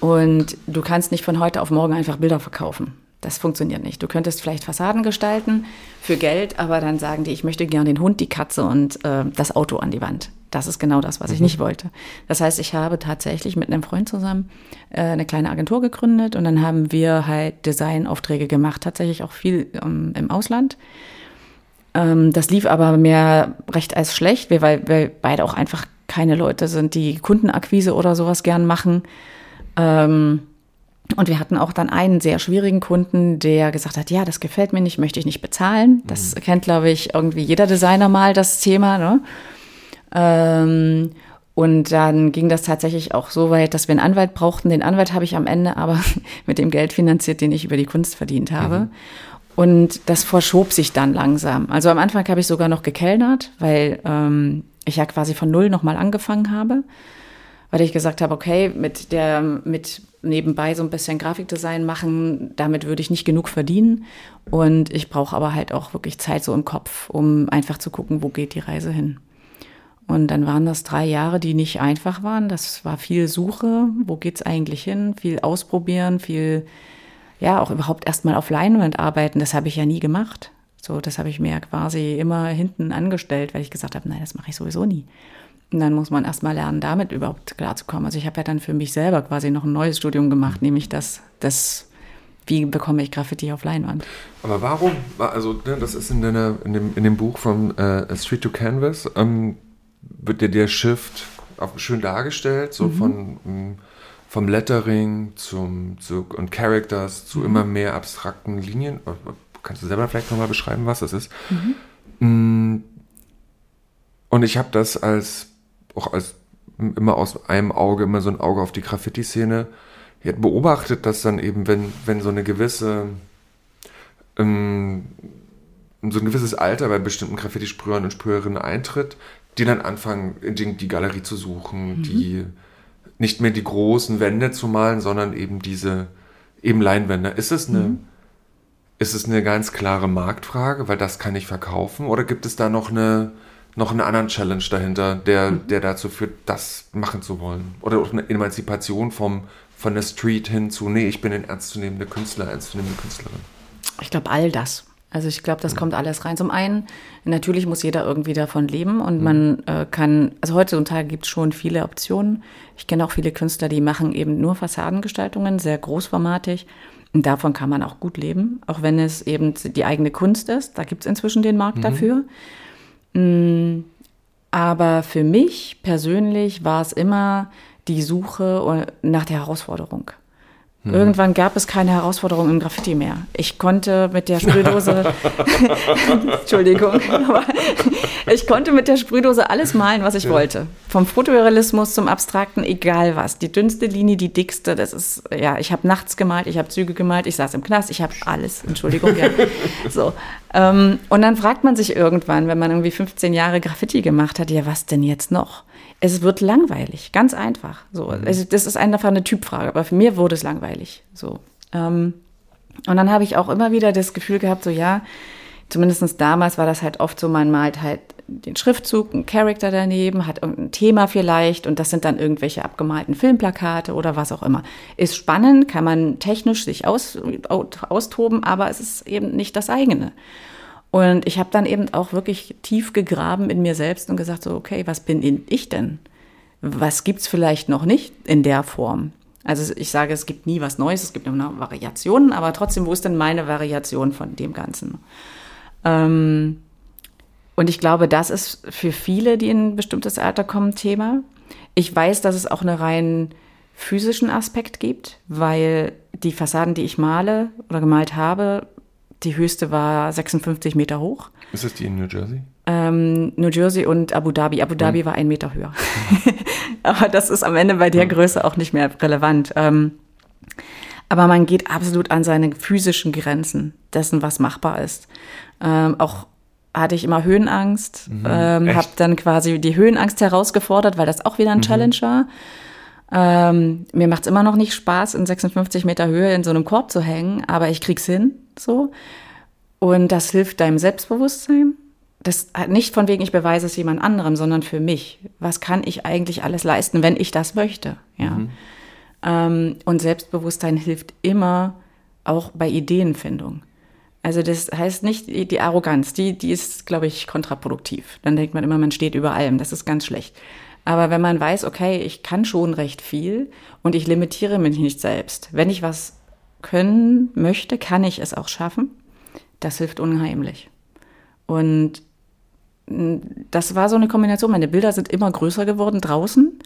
Und du kannst nicht von heute auf morgen einfach Bilder verkaufen. Das funktioniert nicht. Du könntest vielleicht Fassaden gestalten für Geld, aber dann sagen die, ich möchte gerne den Hund, die Katze und äh, das Auto an die Wand. Das ist genau das, was ich mhm. nicht wollte. Das heißt, ich habe tatsächlich mit einem Freund zusammen äh, eine kleine Agentur gegründet und dann haben wir halt Designaufträge gemacht, tatsächlich auch viel ähm, im Ausland. Ähm, das lief aber mehr recht als schlecht, weil wir beide auch einfach keine Leute sind, die Kundenakquise oder sowas gern machen. Ähm, und wir hatten auch dann einen sehr schwierigen Kunden, der gesagt hat, ja, das gefällt mir nicht, möchte ich nicht bezahlen. Das mhm. kennt, glaube ich, irgendwie jeder Designer mal, das Thema. Ne? Ähm, und dann ging das tatsächlich auch so weit, dass wir einen Anwalt brauchten. Den Anwalt habe ich am Ende aber mit dem Geld finanziert, den ich über die Kunst verdient habe. Mhm. Und das verschob sich dann langsam. Also am Anfang habe ich sogar noch gekellnert, weil ähm, ich ja quasi von null nochmal angefangen habe. Weil ich gesagt habe, okay, mit der, mit nebenbei so ein bisschen Grafikdesign machen, damit würde ich nicht genug verdienen. Und ich brauche aber halt auch wirklich Zeit so im Kopf, um einfach zu gucken, wo geht die Reise hin. Und dann waren das drei Jahre, die nicht einfach waren. Das war viel Suche, wo geht's eigentlich hin, viel ausprobieren, viel ja auch überhaupt erstmal auf Leinwand arbeiten, das habe ich ja nie gemacht. So, das habe ich mir quasi immer hinten angestellt, weil ich gesagt habe, nein, das mache ich sowieso nie. Und dann muss man erstmal lernen, damit überhaupt klarzukommen. Also ich habe ja dann für mich selber quasi noch ein neues Studium gemacht, nämlich das, das wie bekomme ich Graffiti auf Leinwand. Aber warum, also ne, das ist in, deiner, in, dem, in dem Buch von äh, Street to Canvas, ähm, wird dir der Shift auch schön dargestellt, so mhm. von ähm, vom Lettering zum, zu, und Characters zu mhm. immer mehr abstrakten Linien. Kannst du selber vielleicht nochmal beschreiben, was das ist? Mhm. Mm. Und ich habe das als auch als immer aus einem Auge, immer so ein Auge auf die Graffiti-Szene beobachtet, dass dann eben, wenn, wenn so eine gewisse ähm, so ein gewisses Alter bei bestimmten Graffiti-Sprühern und Sprüherinnen eintritt, die dann anfangen, die, die Galerie zu suchen, mhm. die nicht mehr die großen Wände zu malen, sondern eben diese eben Leinwände. Ist es eine, mhm. ist es eine ganz klare Marktfrage, weil das kann ich verkaufen, oder gibt es da noch eine noch einen anderen Challenge dahinter, der, mhm. der dazu führt, das machen zu wollen? Oder auch eine Emanzipation vom, von der Street hin zu, nee, ich bin ein ernstzunehmender Künstler, ernstzunehmende Künstlerin. Ich glaube, all das. Also ich glaube, das mhm. kommt alles rein. Zum einen, natürlich muss jeder irgendwie davon leben und mhm. man äh, kann, also heutzutage gibt es schon viele Optionen. Ich kenne auch viele Künstler, die machen eben nur Fassadengestaltungen, sehr großformatig. Und davon kann man auch gut leben, auch wenn es eben die eigene Kunst ist. Da gibt es inzwischen den Markt mhm. dafür. Mm, aber für mich persönlich war es immer die Suche nach der Herausforderung. Mhm. Irgendwann gab es keine Herausforderung im Graffiti mehr. Ich konnte mit der Sprühdose, Entschuldigung, aber ich konnte mit der Sprühdose alles malen, was ich ja. wollte. Vom Fotorealismus zum Abstrakten, egal was. Die dünnste Linie, die dickste, das ist, ja, ich habe nachts gemalt, ich habe Züge gemalt, ich saß im Knast, ich habe alles, Entschuldigung, ja. So. Ähm, und dann fragt man sich irgendwann, wenn man irgendwie 15 Jahre Graffiti gemacht hat, ja, was denn jetzt noch? Es wird langweilig, ganz einfach. So, also das ist einfach eine Typfrage, aber für mir wurde es langweilig. So. Ähm, und dann habe ich auch immer wieder das Gefühl gehabt, so ja, zumindest damals war das halt oft so, man malt halt den Schriftzug, einen Charakter daneben, hat irgendein Thema vielleicht und das sind dann irgendwelche abgemalten Filmplakate oder was auch immer. Ist spannend, kann man technisch sich aus, austoben, aber es ist eben nicht das eigene. Und ich habe dann eben auch wirklich tief gegraben in mir selbst und gesagt, so, okay, was bin ich denn? Was gibt's vielleicht noch nicht in der Form? Also ich sage, es gibt nie was Neues, es gibt immer Variationen, aber trotzdem, wo ist denn meine Variation von dem Ganzen? Ähm, und ich glaube, das ist für viele, die in ein bestimmtes Alter kommen, Thema. Ich weiß, dass es auch einen rein physischen Aspekt gibt, weil die Fassaden, die ich male oder gemalt habe, die höchste war 56 Meter hoch. Ist das die in New Jersey? Ähm, New Jersey und Abu Dhabi. Abu Dhabi mhm. war ein Meter höher. aber das ist am Ende bei der mhm. Größe auch nicht mehr relevant. Ähm, aber man geht absolut an seine physischen Grenzen dessen, was machbar ist. Ähm, auch hatte ich immer Höhenangst, mhm, ähm, habe dann quasi die Höhenangst herausgefordert, weil das auch wieder ein mhm. Challenge war. Ähm, mir macht es immer noch nicht Spaß, in 56 Meter Höhe in so einem Korb zu hängen, aber ich krieg's hin, so. Und das hilft deinem Selbstbewusstsein. Das hat nicht von wegen, ich beweise es jemand anderem, sondern für mich. Was kann ich eigentlich alles leisten, wenn ich das möchte? Ja. Mhm. Ähm, und Selbstbewusstsein hilft immer auch bei Ideenfindung. Also das heißt nicht die Arroganz, die, die ist, glaube ich, kontraproduktiv. Dann denkt man immer, man steht über allem. Das ist ganz schlecht. Aber wenn man weiß, okay, ich kann schon recht viel und ich limitiere mich nicht selbst. Wenn ich was können möchte, kann ich es auch schaffen. Das hilft unheimlich. Und das war so eine Kombination. Meine Bilder sind immer größer geworden draußen.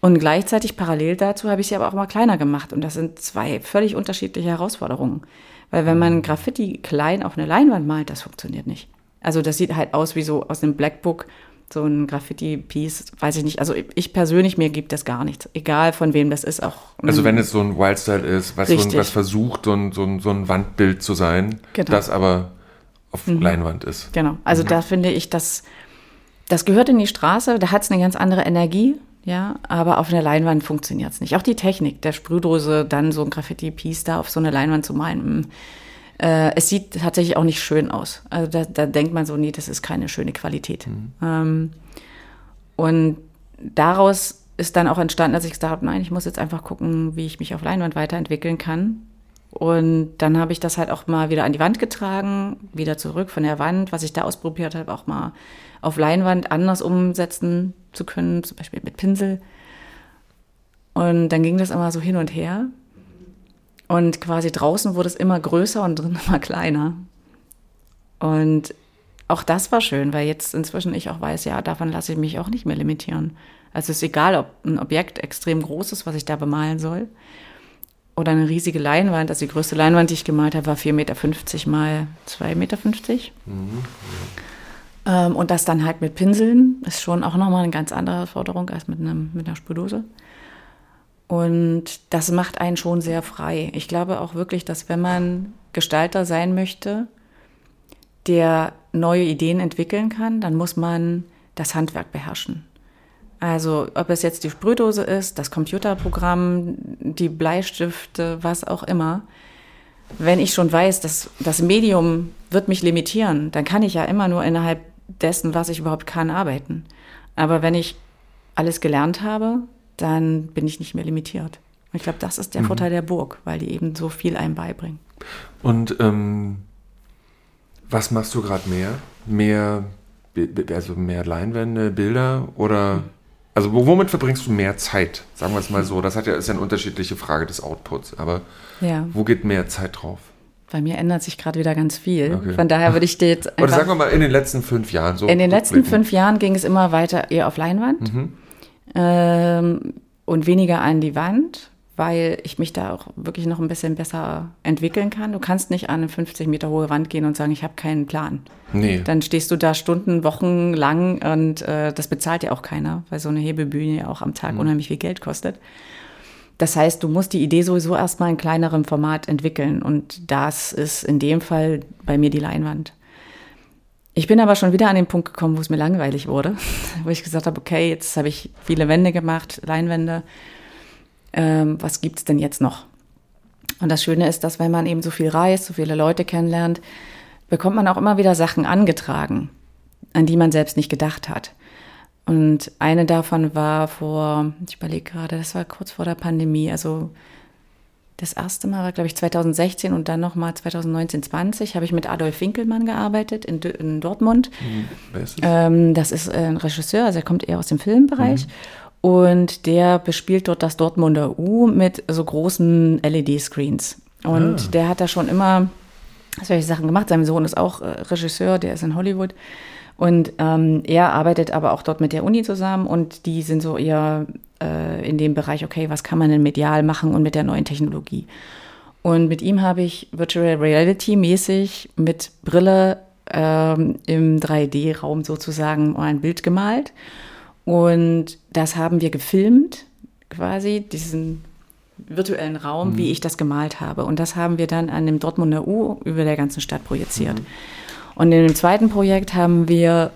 Und gleichzeitig parallel dazu habe ich sie aber auch mal kleiner gemacht. Und das sind zwei völlig unterschiedliche Herausforderungen. Weil wenn man Graffiti klein auf eine Leinwand malt, das funktioniert nicht. Also das sieht halt aus wie so aus einem Blackbook, so ein Graffiti-Piece, weiß ich nicht. Also ich persönlich, mir gibt das gar nichts. Egal von wem das ist, auch. Also wenn es so ein Wildstyle ist, was, so ein, was versucht, so ein, so, ein, so ein Wandbild zu sein, genau. das aber auf mhm. Leinwand ist. Genau. Also mhm. da finde ich, das, das gehört in die Straße, da hat es eine ganz andere Energie. Ja, aber auf einer Leinwand funktioniert es nicht. Auch die Technik der Sprühdose, dann so ein Graffiti-Piece da auf so eine Leinwand zu malen, hm, äh, es sieht tatsächlich auch nicht schön aus. Also da, da, denkt man so, nee, das ist keine schöne Qualität. Mhm. Ähm, und daraus ist dann auch entstanden, dass ich gesagt habe, nein, ich muss jetzt einfach gucken, wie ich mich auf Leinwand weiterentwickeln kann. Und dann habe ich das halt auch mal wieder an die Wand getragen, wieder zurück von der Wand, was ich da ausprobiert habe, auch mal auf Leinwand anders umsetzen zu können, zum Beispiel mit Pinsel. Und dann ging das immer so hin und her. Und quasi draußen wurde es immer größer und drin immer kleiner. Und auch das war schön, weil jetzt inzwischen ich auch weiß, ja, davon lasse ich mich auch nicht mehr limitieren. Also es ist egal, ob ein Objekt extrem groß ist, was ich da bemalen soll, oder eine riesige Leinwand. Also die größte Leinwand, die ich gemalt habe, war 4,50 Meter mal 2,50 Meter. Mhm. Ähm, und das dann halt mit Pinseln ist schon auch nochmal eine ganz andere Forderung als mit, einem, mit einer Spurdose. Und das macht einen schon sehr frei. Ich glaube auch wirklich, dass wenn man Gestalter sein möchte, der neue Ideen entwickeln kann, dann muss man das Handwerk beherrschen. Also ob es jetzt die Sprühdose ist, das Computerprogramm, die Bleistifte, was auch immer. Wenn ich schon weiß, dass das Medium wird mich limitieren, dann kann ich ja immer nur innerhalb dessen, was ich überhaupt kann, arbeiten. Aber wenn ich alles gelernt habe, dann bin ich nicht mehr limitiert. ich glaube, das ist der mhm. Vorteil der Burg, weil die eben so viel einem beibringen. Und ähm, was machst du gerade mehr? Mehr, also mehr Leinwände, Bilder oder mhm. also womit verbringst du mehr Zeit? Sagen wir es mal so. Das hat ja, ist ja eine unterschiedliche Frage des Outputs. Aber ja. wo geht mehr Zeit drauf? Bei mir ändert sich gerade wieder ganz viel. Okay. Von daher würde ich dir jetzt. Oder sagen wir mal in den letzten fünf Jahren so. In den letzten fünf Jahren ging es immer weiter eher auf Leinwand. Mhm. Ähm, und weniger an die Wand, weil ich mich da auch wirklich noch ein bisschen besser entwickeln kann. Du kannst nicht an eine 50 Meter hohe Wand gehen und sagen, ich habe keinen Plan. Nee. Dann stehst du da Stunden, Wochen lang und äh, das bezahlt ja auch keiner, weil so eine Hebebühne ja auch am Tag mhm. unheimlich viel Geld kostet. Das heißt, du musst die Idee sowieso erstmal in kleinerem Format entwickeln und das ist in dem Fall bei mir die Leinwand. Ich bin aber schon wieder an den Punkt gekommen, wo es mir langweilig wurde, wo ich gesagt habe, okay, jetzt habe ich viele Wände gemacht, Leinwände. Ähm, was gibt's denn jetzt noch? Und das Schöne ist, dass wenn man eben so viel reist, so viele Leute kennenlernt, bekommt man auch immer wieder Sachen angetragen. an die man selbst nicht gedacht hat. Und eine davon war vor, ich überlege gerade, das war kurz vor der Pandemie, also das erste Mal war, glaube ich, 2016 und dann nochmal 2019, 20 habe ich mit Adolf Winkelmann gearbeitet in, in Dortmund. Mhm. Ist ähm, das ist ein Regisseur, also er kommt eher aus dem Filmbereich. Mhm. Und der bespielt dort das Dortmunder U mit so großen LED-Screens. Und ah. der hat da schon immer solche Sachen gemacht. Sein Sohn ist auch äh, Regisseur, der ist in Hollywood. Und ähm, er arbeitet aber auch dort mit der Uni zusammen und die sind so eher äh, in dem Bereich, okay, was kann man denn medial machen und mit der neuen Technologie. Und mit ihm habe ich Virtual Reality mäßig mit Brille ähm, im 3D-Raum sozusagen ein Bild gemalt. Und das haben wir gefilmt, quasi, diesen virtuellen Raum, mhm. wie ich das gemalt habe. Und das haben wir dann an dem Dortmunder U über der ganzen Stadt projiziert. Mhm. Und in dem zweiten Projekt haben wir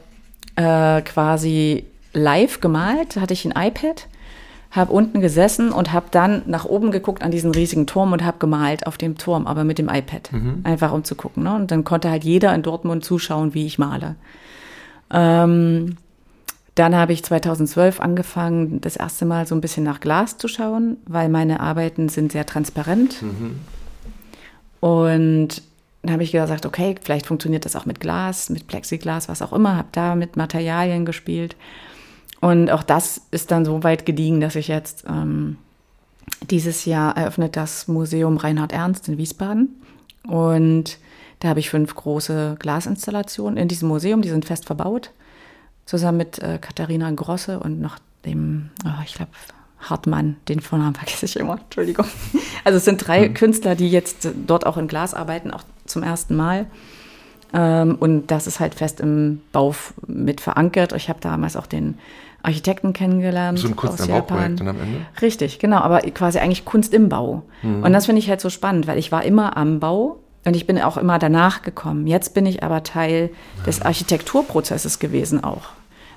äh, quasi live gemalt, da hatte ich ein iPad, habe unten gesessen und habe dann nach oben geguckt an diesen riesigen Turm und habe gemalt auf dem Turm, aber mit dem iPad, mhm. einfach um zu gucken. Ne? Und dann konnte halt jeder in Dortmund zuschauen, wie ich male. Ähm, dann habe ich 2012 angefangen, das erste Mal so ein bisschen nach Glas zu schauen, weil meine Arbeiten sind sehr transparent. Mhm. Und dann habe ich gesagt, okay, vielleicht funktioniert das auch mit Glas, mit Plexiglas, was auch immer, habe da mit Materialien gespielt. Und auch das ist dann so weit gediegen, dass ich jetzt ähm, dieses Jahr eröffnet das Museum Reinhard Ernst in Wiesbaden. Und da habe ich fünf große Glasinstallationen in diesem Museum, die sind fest verbaut, zusammen mit äh, Katharina Grosse und noch dem, oh, ich glaube, Hartmann, den Vornamen vergesse ich immer, Entschuldigung. Also es sind drei mhm. Künstler, die jetzt dort auch in Glas arbeiten, auch zum ersten Mal. Ähm, und das ist halt fest im Bau mit verankert. Ich habe damals auch den Architekten kennengelernt. So ein Kunst im Bauprojekt dann am Ende? Richtig, genau, aber quasi eigentlich Kunst im Bau. Mhm. Und das finde ich halt so spannend, weil ich war immer am Bau und ich bin auch immer danach gekommen. Jetzt bin ich aber Teil des Architekturprozesses gewesen auch.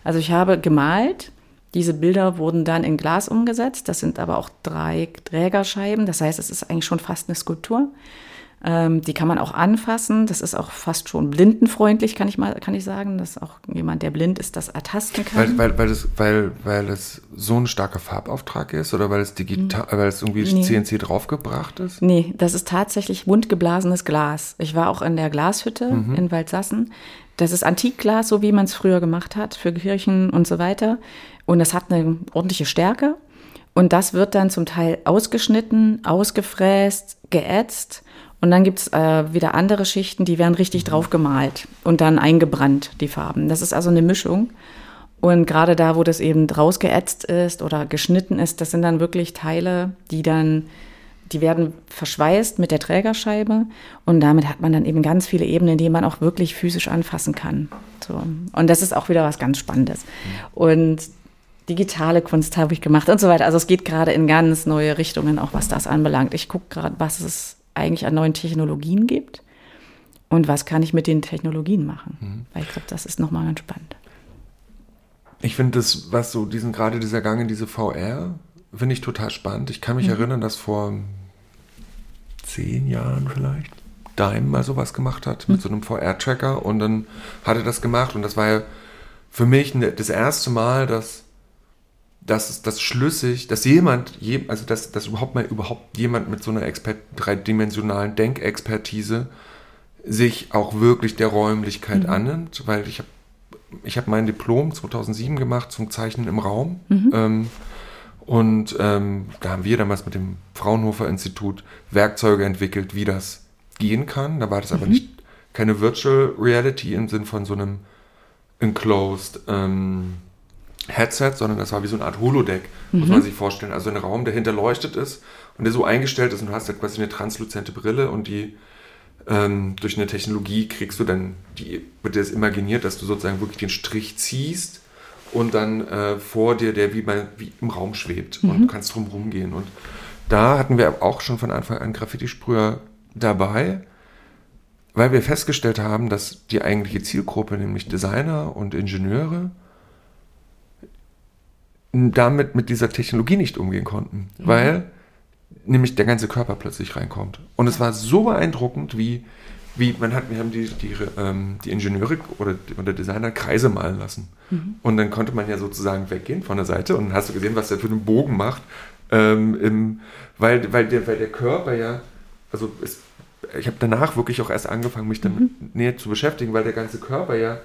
Also ich habe gemalt diese Bilder wurden dann in Glas umgesetzt. Das sind aber auch drei Trägerscheiben. Das heißt, es ist eigentlich schon fast eine Skulptur. Ähm, die kann man auch anfassen. Das ist auch fast schon blindenfreundlich, kann ich mal, kann ich sagen, dass auch jemand, der blind ist, das ertasten kann. Weil, weil, weil, es, weil, weil es so ein starker Farbauftrag ist oder weil es digital, hm. weil es irgendwie nee. CNC draufgebracht ist? Nee, das ist tatsächlich wundgeblasenes Glas. Ich war auch in der Glashütte mhm. in Waldsassen. Das ist Antikglas, so wie man es früher gemacht hat, für Kirchen und so weiter. Und das hat eine ordentliche Stärke. Und das wird dann zum Teil ausgeschnitten, ausgefräst, geätzt. Und dann gibt es äh, wieder andere Schichten, die werden richtig drauf gemalt und dann eingebrannt, die Farben. Das ist also eine Mischung. Und gerade da, wo das eben draus geätzt ist oder geschnitten ist, das sind dann wirklich Teile, die dann die werden verschweißt mit der Trägerscheibe und damit hat man dann eben ganz viele Ebenen, die man auch wirklich physisch anfassen kann. So. Und das ist auch wieder was ganz Spannendes. Und digitale Kunst habe ich gemacht und so weiter. Also es geht gerade in ganz neue Richtungen, auch was das anbelangt. Ich gucke gerade, was es eigentlich an neuen Technologien gibt und was kann ich mit den Technologien machen. Mhm. Weil ich glaube, das ist nochmal ganz spannend. Ich finde das, was so diesen, gerade dieser Gang in diese VR, finde ich total spannend. Ich kann mich mhm. erinnern, dass vor zehn Jahren vielleicht Dime mal sowas gemacht hat mit hm. so einem VR-Tracker und dann hat er das gemacht und das war ja für mich ne, das erste Mal, dass dass das schlüssig, dass jemand, also dass, dass überhaupt mal überhaupt jemand mit so einer Expert, dreidimensionalen Denkexpertise sich auch wirklich der Räumlichkeit mhm. annimmt, weil ich habe ich hab mein Diplom 2007 gemacht zum Zeichnen im Raum. Mhm. Ähm, und ähm, da haben wir damals mit dem Fraunhofer Institut Werkzeuge entwickelt, wie das gehen kann. Da war das mhm. aber nicht keine Virtual Reality im Sinn von so einem enclosed ähm, Headset, sondern das war wie so eine Art Holodeck, mhm. muss man sich vorstellen. Also ein Raum, der hinterleuchtet ist und der so eingestellt ist und du hast ja quasi eine transluzente Brille und die ähm, durch eine Technologie kriegst du dann, die wird dir das imaginiert, dass du sozusagen wirklich den Strich ziehst und dann äh, vor dir, der wie, bei, wie im Raum schwebt mhm. und du kannst drum rumgehen. Und da hatten wir auch schon von Anfang an Graffiti-Sprüher dabei, weil wir festgestellt haben, dass die eigentliche Zielgruppe, nämlich Designer und Ingenieure, damit mit dieser Technologie nicht umgehen konnten, mhm. weil nämlich der ganze Körper plötzlich reinkommt. Und es war so beeindruckend, wie wie man hat, wir haben die, die, ähm, die Ingenieure oder, oder Designer Kreise malen lassen. Mhm. Und dann konnte man ja sozusagen weggehen von der Seite und dann hast du gesehen, was der für einen Bogen macht. Ähm, im, weil, weil, der, weil der Körper ja, also es, ich habe danach wirklich auch erst angefangen, mich damit mhm. näher zu beschäftigen, weil der ganze Körper ja,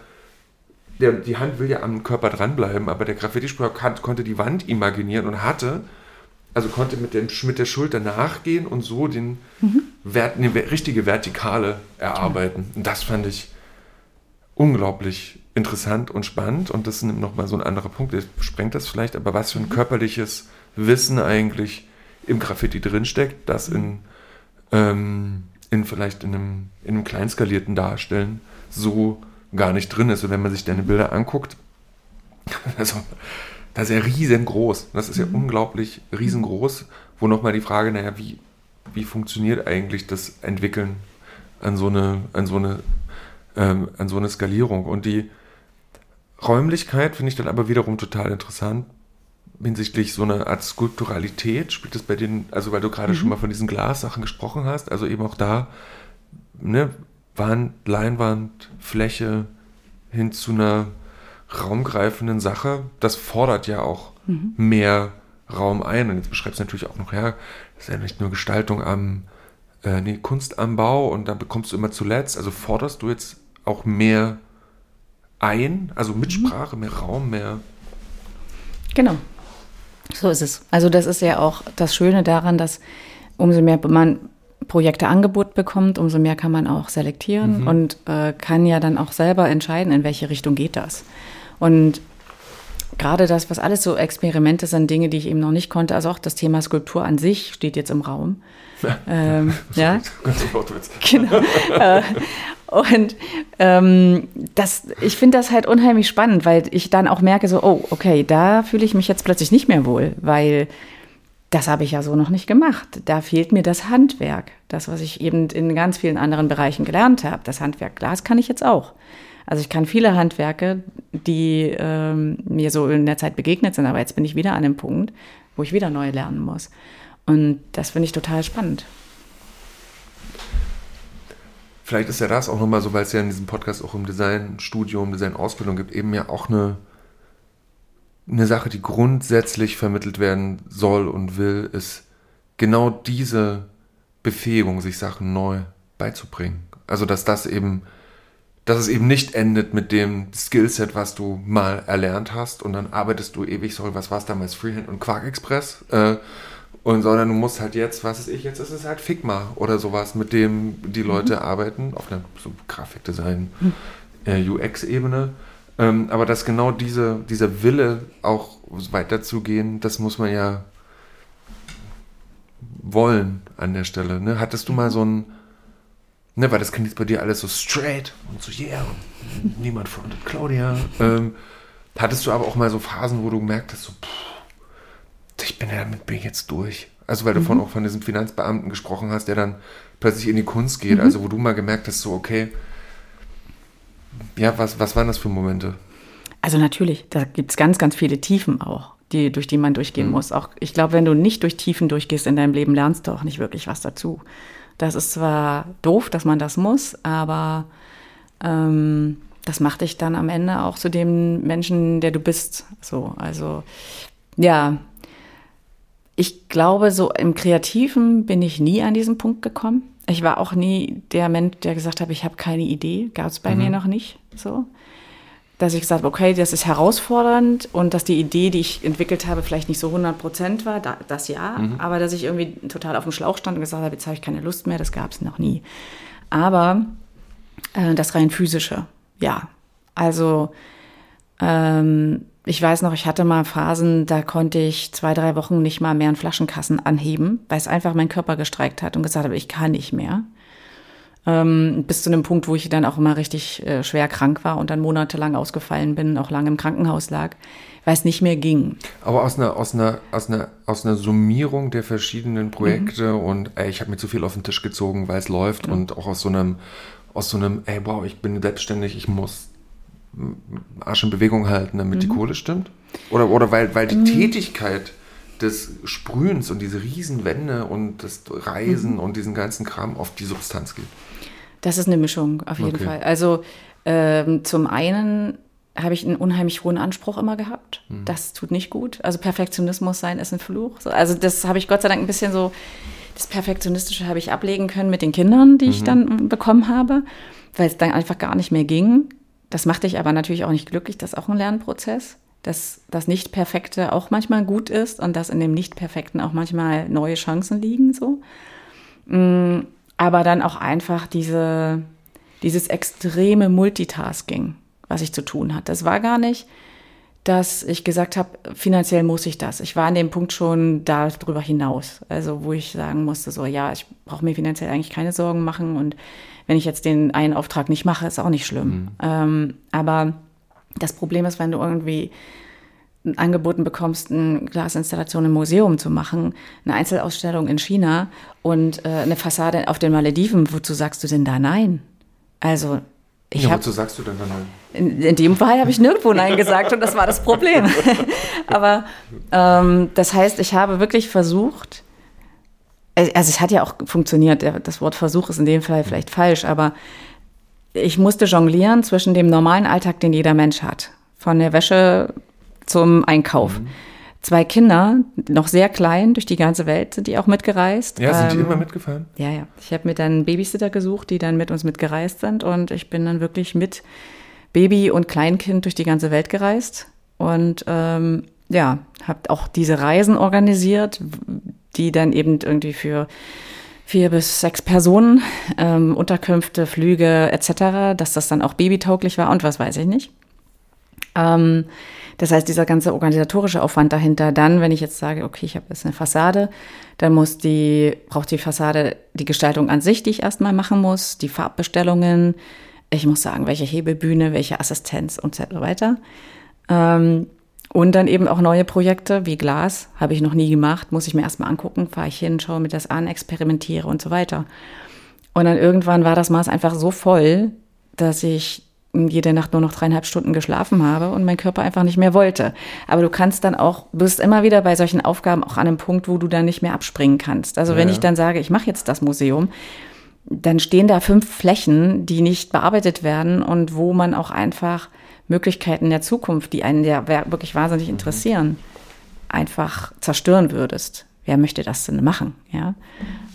der, die Hand will ja am Körper dranbleiben, aber der Graffiti-Sprüher konnte die Wand imaginieren und hatte also konnte mit, dem, mit der Schulter nachgehen und so den mhm. Wert, eine richtige Vertikale erarbeiten. Und das fand ich unglaublich interessant und spannend. Und das ist nochmal so ein anderer Punkt, der sprengt das vielleicht, aber was für ein mhm. körperliches Wissen eigentlich im Graffiti drinsteckt, das in, ähm, in vielleicht in einem, in einem kleinskalierten Darstellen so gar nicht drin ist. Und wenn man sich deine Bilder anguckt, also das ist ja riesengroß. Das ist ja mhm. unglaublich riesengroß, wo nochmal die Frage, naja, wie, wie funktioniert eigentlich das Entwickeln an so eine, an so eine, ähm, an so eine Skalierung? Und die Räumlichkeit finde ich dann aber wiederum total interessant hinsichtlich so einer Art Skulpturalität. Spielt das bei denen, also weil du gerade mhm. schon mal von diesen Glassachen gesprochen hast, also eben auch da, ne, Wand, Leinwand, Fläche hin zu einer raumgreifenden Sache, das fordert ja auch mhm. mehr Raum ein. Und jetzt beschreibst du natürlich auch noch, ja, das ist ja nicht nur Gestaltung am, äh, nee, Kunst am Bau und dann bekommst du immer zuletzt, also forderst du jetzt auch mehr ein, also Mitsprache, mhm. mehr Raum, mehr. Genau. So ist es. Also das ist ja auch das Schöne daran, dass umso mehr man Projekte Angebot bekommt, umso mehr kann man auch selektieren mhm. und äh, kann ja dann auch selber entscheiden, in welche Richtung geht das. Und gerade das, was alles so Experimente sind, Dinge, die ich eben noch nicht konnte, also auch das Thema Skulptur an sich steht jetzt im Raum. Ja, ähm, ja. genau. Äh, und ähm, das, ich finde das halt unheimlich spannend, weil ich dann auch merke, so, oh, okay, da fühle ich mich jetzt plötzlich nicht mehr wohl, weil das habe ich ja so noch nicht gemacht. Da fehlt mir das Handwerk, das, was ich eben in ganz vielen anderen Bereichen gelernt habe. Das Handwerk Glas kann ich jetzt auch. Also ich kann viele Handwerke, die ähm, mir so in der Zeit begegnet sind, aber jetzt bin ich wieder an dem Punkt, wo ich wieder neu lernen muss. Und das finde ich total spannend. Vielleicht ist ja das auch nochmal so, weil es ja in diesem Podcast auch im Designstudium, Designausbildung gibt, eben ja auch eine, eine Sache, die grundsätzlich vermittelt werden soll und will, ist genau diese Befähigung, sich Sachen neu beizubringen. Also dass das eben dass es eben nicht endet mit dem Skillset, was du mal erlernt hast und dann arbeitest du ewig, sorry, was war es damals, Freehand und Quark Express, äh, und sondern du musst halt jetzt, was ist ich, jetzt ist es halt Figma oder sowas, mit dem die. Leute mhm. arbeiten, auf einer so Grafikdesign, äh, UX-Ebene. Ähm, aber dass genau diese, dieser Wille auch weiterzugehen, das muss man ja wollen an der Stelle. Ne? Hattest du mal so ein Ne, weil das klingt jetzt bei dir alles so straight und so, yeah, und niemand frontet Claudia. Ähm, hattest du aber auch mal so Phasen, wo du gemerkt hast, so, pff, ich bin ja damit bin ich jetzt durch. Also weil du mhm. von, auch von diesem Finanzbeamten gesprochen hast, der dann plötzlich in die Kunst geht. Mhm. Also wo du mal gemerkt hast, so, okay, ja, was, was waren das für Momente? Also natürlich, da gibt es ganz, ganz viele Tiefen auch, die, durch die man durchgehen mhm. muss. Auch ich glaube, wenn du nicht durch Tiefen durchgehst in deinem Leben, lernst du auch nicht wirklich was dazu. Das ist zwar doof, dass man das muss, aber ähm, das macht dich dann am Ende auch zu dem Menschen, der du bist. So, also ja, ich glaube, so im Kreativen bin ich nie an diesen Punkt gekommen. Ich war auch nie der Mensch, der gesagt hat, ich habe keine Idee. Gab es bei mhm. mir noch nicht. So dass ich gesagt habe, okay, das ist herausfordernd und dass die Idee, die ich entwickelt habe, vielleicht nicht so 100 Prozent war, da, das ja, mhm. aber dass ich irgendwie total auf dem Schlauch stand und gesagt habe, jetzt habe ich keine Lust mehr, das gab es noch nie. Aber äh, das rein physische, ja. Also ähm, ich weiß noch, ich hatte mal Phasen, da konnte ich zwei, drei Wochen nicht mal mehr einen Flaschenkassen anheben, weil es einfach mein Körper gestreikt hat und gesagt habe, ich kann nicht mehr ähm, bis zu einem Punkt, wo ich dann auch immer richtig äh, schwer krank war und dann monatelang ausgefallen bin, auch lange im Krankenhaus lag, weil es nicht mehr ging. Aber aus einer, aus einer, aus einer, aus einer Summierung der verschiedenen Projekte mhm. und ey, ich habe mir zu viel auf den Tisch gezogen, weil es läuft mhm. und auch aus so einem, aus so einem, ey, wow, ich bin selbstständig, ich muss Arsch in Bewegung halten, damit mhm. die Kohle stimmt? Oder, oder weil, weil die mhm. Tätigkeit des Sprühens und diese Riesenwände und das Reisen mhm. und diesen ganzen Kram auf die Substanz geht? Das ist eine Mischung, auf jeden Okay. Fall. Also ähm, zum einen habe ich einen unheimlich hohen Anspruch immer gehabt. Das tut nicht gut. Also Perfektionismus sein ist ein Fluch. So, also das habe ich Gott sei Dank ein bisschen so, das Perfektionistische habe ich ablegen können mit den Kindern, die ich dann bekommen habe, weil es dann einfach gar nicht mehr ging. Das macht dich aber natürlich auch nicht glücklich. Das ist auch ein Lernprozess. Dass das Nicht-Perfekte auch manchmal gut ist und dass in dem Nicht-Perfekten auch manchmal neue Chancen liegen. So. Mm, Aber dann auch einfach diese, dieses extreme Multitasking, was ich zu tun hatte. Das war gar nicht, dass ich gesagt habe, finanziell muss ich das. Ich war an dem Punkt schon darüber hinaus. Also wo ich sagen musste, so ja, ich brauche mir finanziell eigentlich keine Sorgen machen und wenn ich jetzt den einen Auftrag nicht mache, ist auch nicht schlimm. Ähm, aber das Problem ist, wenn du irgendwie angeboten bekommst, eine Glasinstallation im Museum zu machen, eine Einzelausstellung in China und äh, eine Fassade auf den Malediven, wozu sagst du denn da nein? Also ich ja, habe wozu sagst du denn dann? halt? in, in dem Fall habe ich nirgendwo Nein gesagt und das war das Problem. Aber ähm, das heißt, ich habe wirklich versucht, also es hat ja auch funktioniert, das Wort Versuch ist in dem Fall vielleicht falsch, aber ich musste jonglieren zwischen dem normalen Alltag, den jeder Mensch hat. Von der Wäsche zum Einkauf. Zwei Kinder, noch sehr klein, durch die ganze Welt sind die auch mitgereist. Ja, sind die Ähm, immer mitgefahren? ja, ja. Ich habe mir dann Babysitter gesucht, die dann mit uns mitgereist sind und ich bin dann wirklich mit Baby und Kleinkind durch die ganze Welt gereist und ähm, ja, habe auch diese Reisen organisiert, die dann eben irgendwie für vier bis sechs Personen, ähm, Unterkünfte, Flüge etc., dass das dann auch babytauglich war und was weiß ich nicht. Ähm, das heißt, dieser ganze organisatorische Aufwand dahinter, dann, wenn ich jetzt sage, okay, ich habe jetzt eine Fassade, dann muss die, braucht die Fassade die Gestaltung an sich, die ich erstmal machen muss, die Farbbestellungen, ich muss sagen, welche Hebebühne, welche Assistenz und so weiter. Ähm, und dann eben auch neue Projekte wie Glas, habe ich noch nie gemacht, muss ich mir erstmal angucken, fahre ich hin, schaue mir das an, experimentiere und so weiter. Und dann irgendwann war das Maß einfach so voll, dass ich jede Nacht nur noch dreieinhalb Stunden geschlafen habe und mein Körper einfach nicht mehr wollte. Aber du kannst dann auch, bist immer wieder bei solchen Aufgaben auch an einem Punkt, wo du dann nicht mehr abspringen kannst. Also wenn Ja. ich dann sage, ich mache jetzt das Museum, dann stehen da fünf Flächen, die nicht bearbeitet werden und wo man auch einfach Möglichkeiten der Zukunft, die einen ja wirklich wahnsinnig interessieren, einfach zerstören würdest. Wer möchte das denn machen? Ja?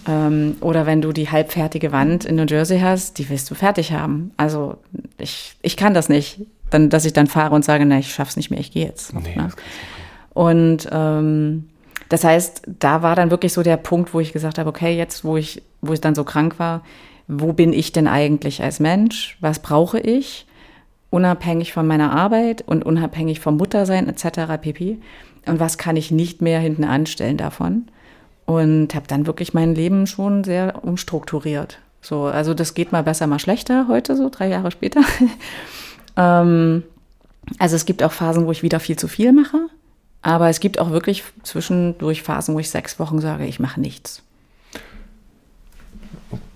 Ähm, oder wenn du die halbfertige Wand in New Jersey hast, die willst du fertig haben. Also ich, ich kann das nicht, dann, dass ich dann fahre und sage, na, ich schaff's nicht mehr, ich gehe jetzt. Nee, ne? Und ähm, das heißt, da war dann wirklich so der Punkt, wo ich gesagt habe, okay, jetzt, wo ich, wo ich dann so krank war, wo bin ich denn eigentlich als Mensch? Was brauche ich? Unabhängig von meiner Arbeit und unabhängig vom Muttersein etc. pp. Und was kann ich nicht mehr hinten anstellen davon? Und habe dann wirklich mein Leben schon sehr umstrukturiert. So, also das geht mal besser, mal schlechter heute, so drei Jahre später. ähm, also es gibt auch Phasen, wo ich wieder viel zu viel mache. Aber es gibt auch wirklich zwischendurch Phasen, wo ich sechs Wochen sage, ich mache nichts.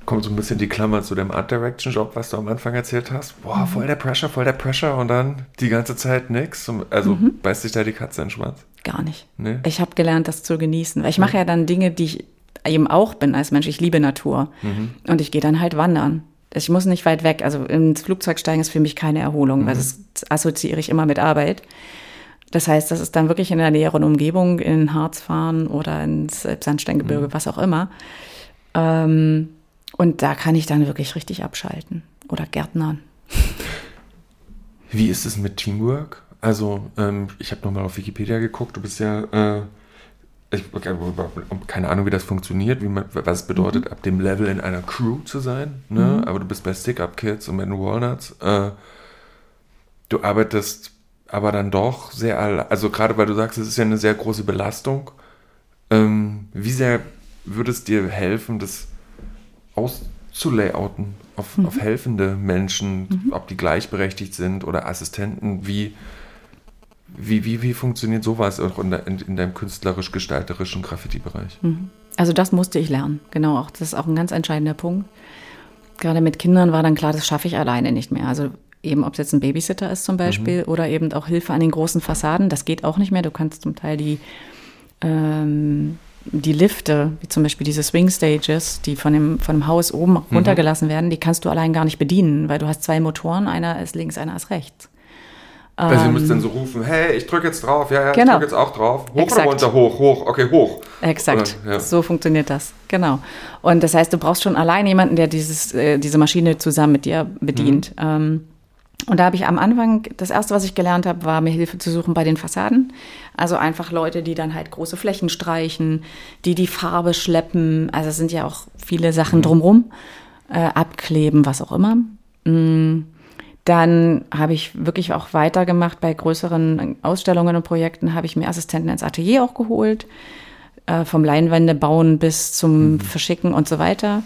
Kommt so ein bisschen die Klammer zu dem Art Direction Job, was du am Anfang erzählt hast. Boah, voll der Pressure, voll der Pressure und dann die ganze Zeit nix. Also beißt sich da die Katze in den Schwanz. Gar nicht. Nee. Ich habe gelernt, das zu genießen. Weil ich mache ja dann Dinge, die ich eben auch bin als Mensch. Ich liebe Natur. Und ich gehe dann halt wandern. Ich muss nicht weit weg. Also ins Flugzeug steigen ist für mich keine Erholung, weil das assoziiere ich immer mit Arbeit. Das heißt, das ist dann wirklich in der näheren Umgebung, in Harz fahren oder ins Sandsteingebirge, was auch immer. Ähm, und da kann ich dann wirklich richtig abschalten oder gärtnern. Wie ist es mit Teamwork? Also, ähm, ich habe nochmal auf Wikipedia geguckt. Du bist ja, äh, ich keine Ahnung, wie das funktioniert, wie man, was es bedeutet, ab dem Level in einer Crew zu sein. Ne? Aber du bist bei Stick Up Kids und bei den Walnuts. Äh, du arbeitest aber dann doch sehr, also gerade weil du sagst, es ist ja eine sehr große Belastung. Ähm, wie sehr würde es dir helfen, das auszulayouten auf, auf helfende Menschen, ob die gleichberechtigt sind oder Assistenten? Wie, wie, wie, wie funktioniert sowas auch in, in, in deinem künstlerisch-gestalterischen Graffiti-Bereich? Also das musste ich lernen, genau. Auch das ist auch ein ganz entscheidender Punkt. Gerade mit Kindern war dann klar, das schaffe ich alleine nicht mehr. Also eben, ob es jetzt ein Babysitter ist zum Beispiel oder eben auch Hilfe an den großen Fassaden, das geht auch nicht mehr. Du kannst zum Teil die, ähm, die Lifte, wie zum Beispiel diese Swing Stages, die von dem, von dem Haus oben Mhm. runtergelassen werden, die kannst du allein gar nicht bedienen, weil du hast zwei Motoren, einer ist links, einer ist rechts. Also ihr müsst dann so rufen, hey, ich drücke jetzt drauf, ja, ja, ich Ähm. Genau. drücke jetzt auch drauf. Hoch Exakt. oder runter, hoch, hoch, okay, hoch. Exakt, Oder, ja. so funktioniert das, genau. Und das heißt, du brauchst schon allein jemanden, der dieses, äh, diese Maschine zusammen mit dir bedient. Mhm. Ähm, und da habe ich am Anfang, das Erste, was ich gelernt habe, war mir Hilfe zu suchen bei den Fassaden. Also einfach Leute, die dann halt große Flächen streichen, die die Farbe schleppen. Also es sind ja auch viele Sachen drumrum, äh, abkleben, was auch immer. Mm. Dann habe ich wirklich auch weitergemacht bei größeren Ausstellungen und Projekten, habe ich mir Assistenten ins Atelier auch geholt äh, vom Leinwände bauen bis zum Verschicken und so weiter.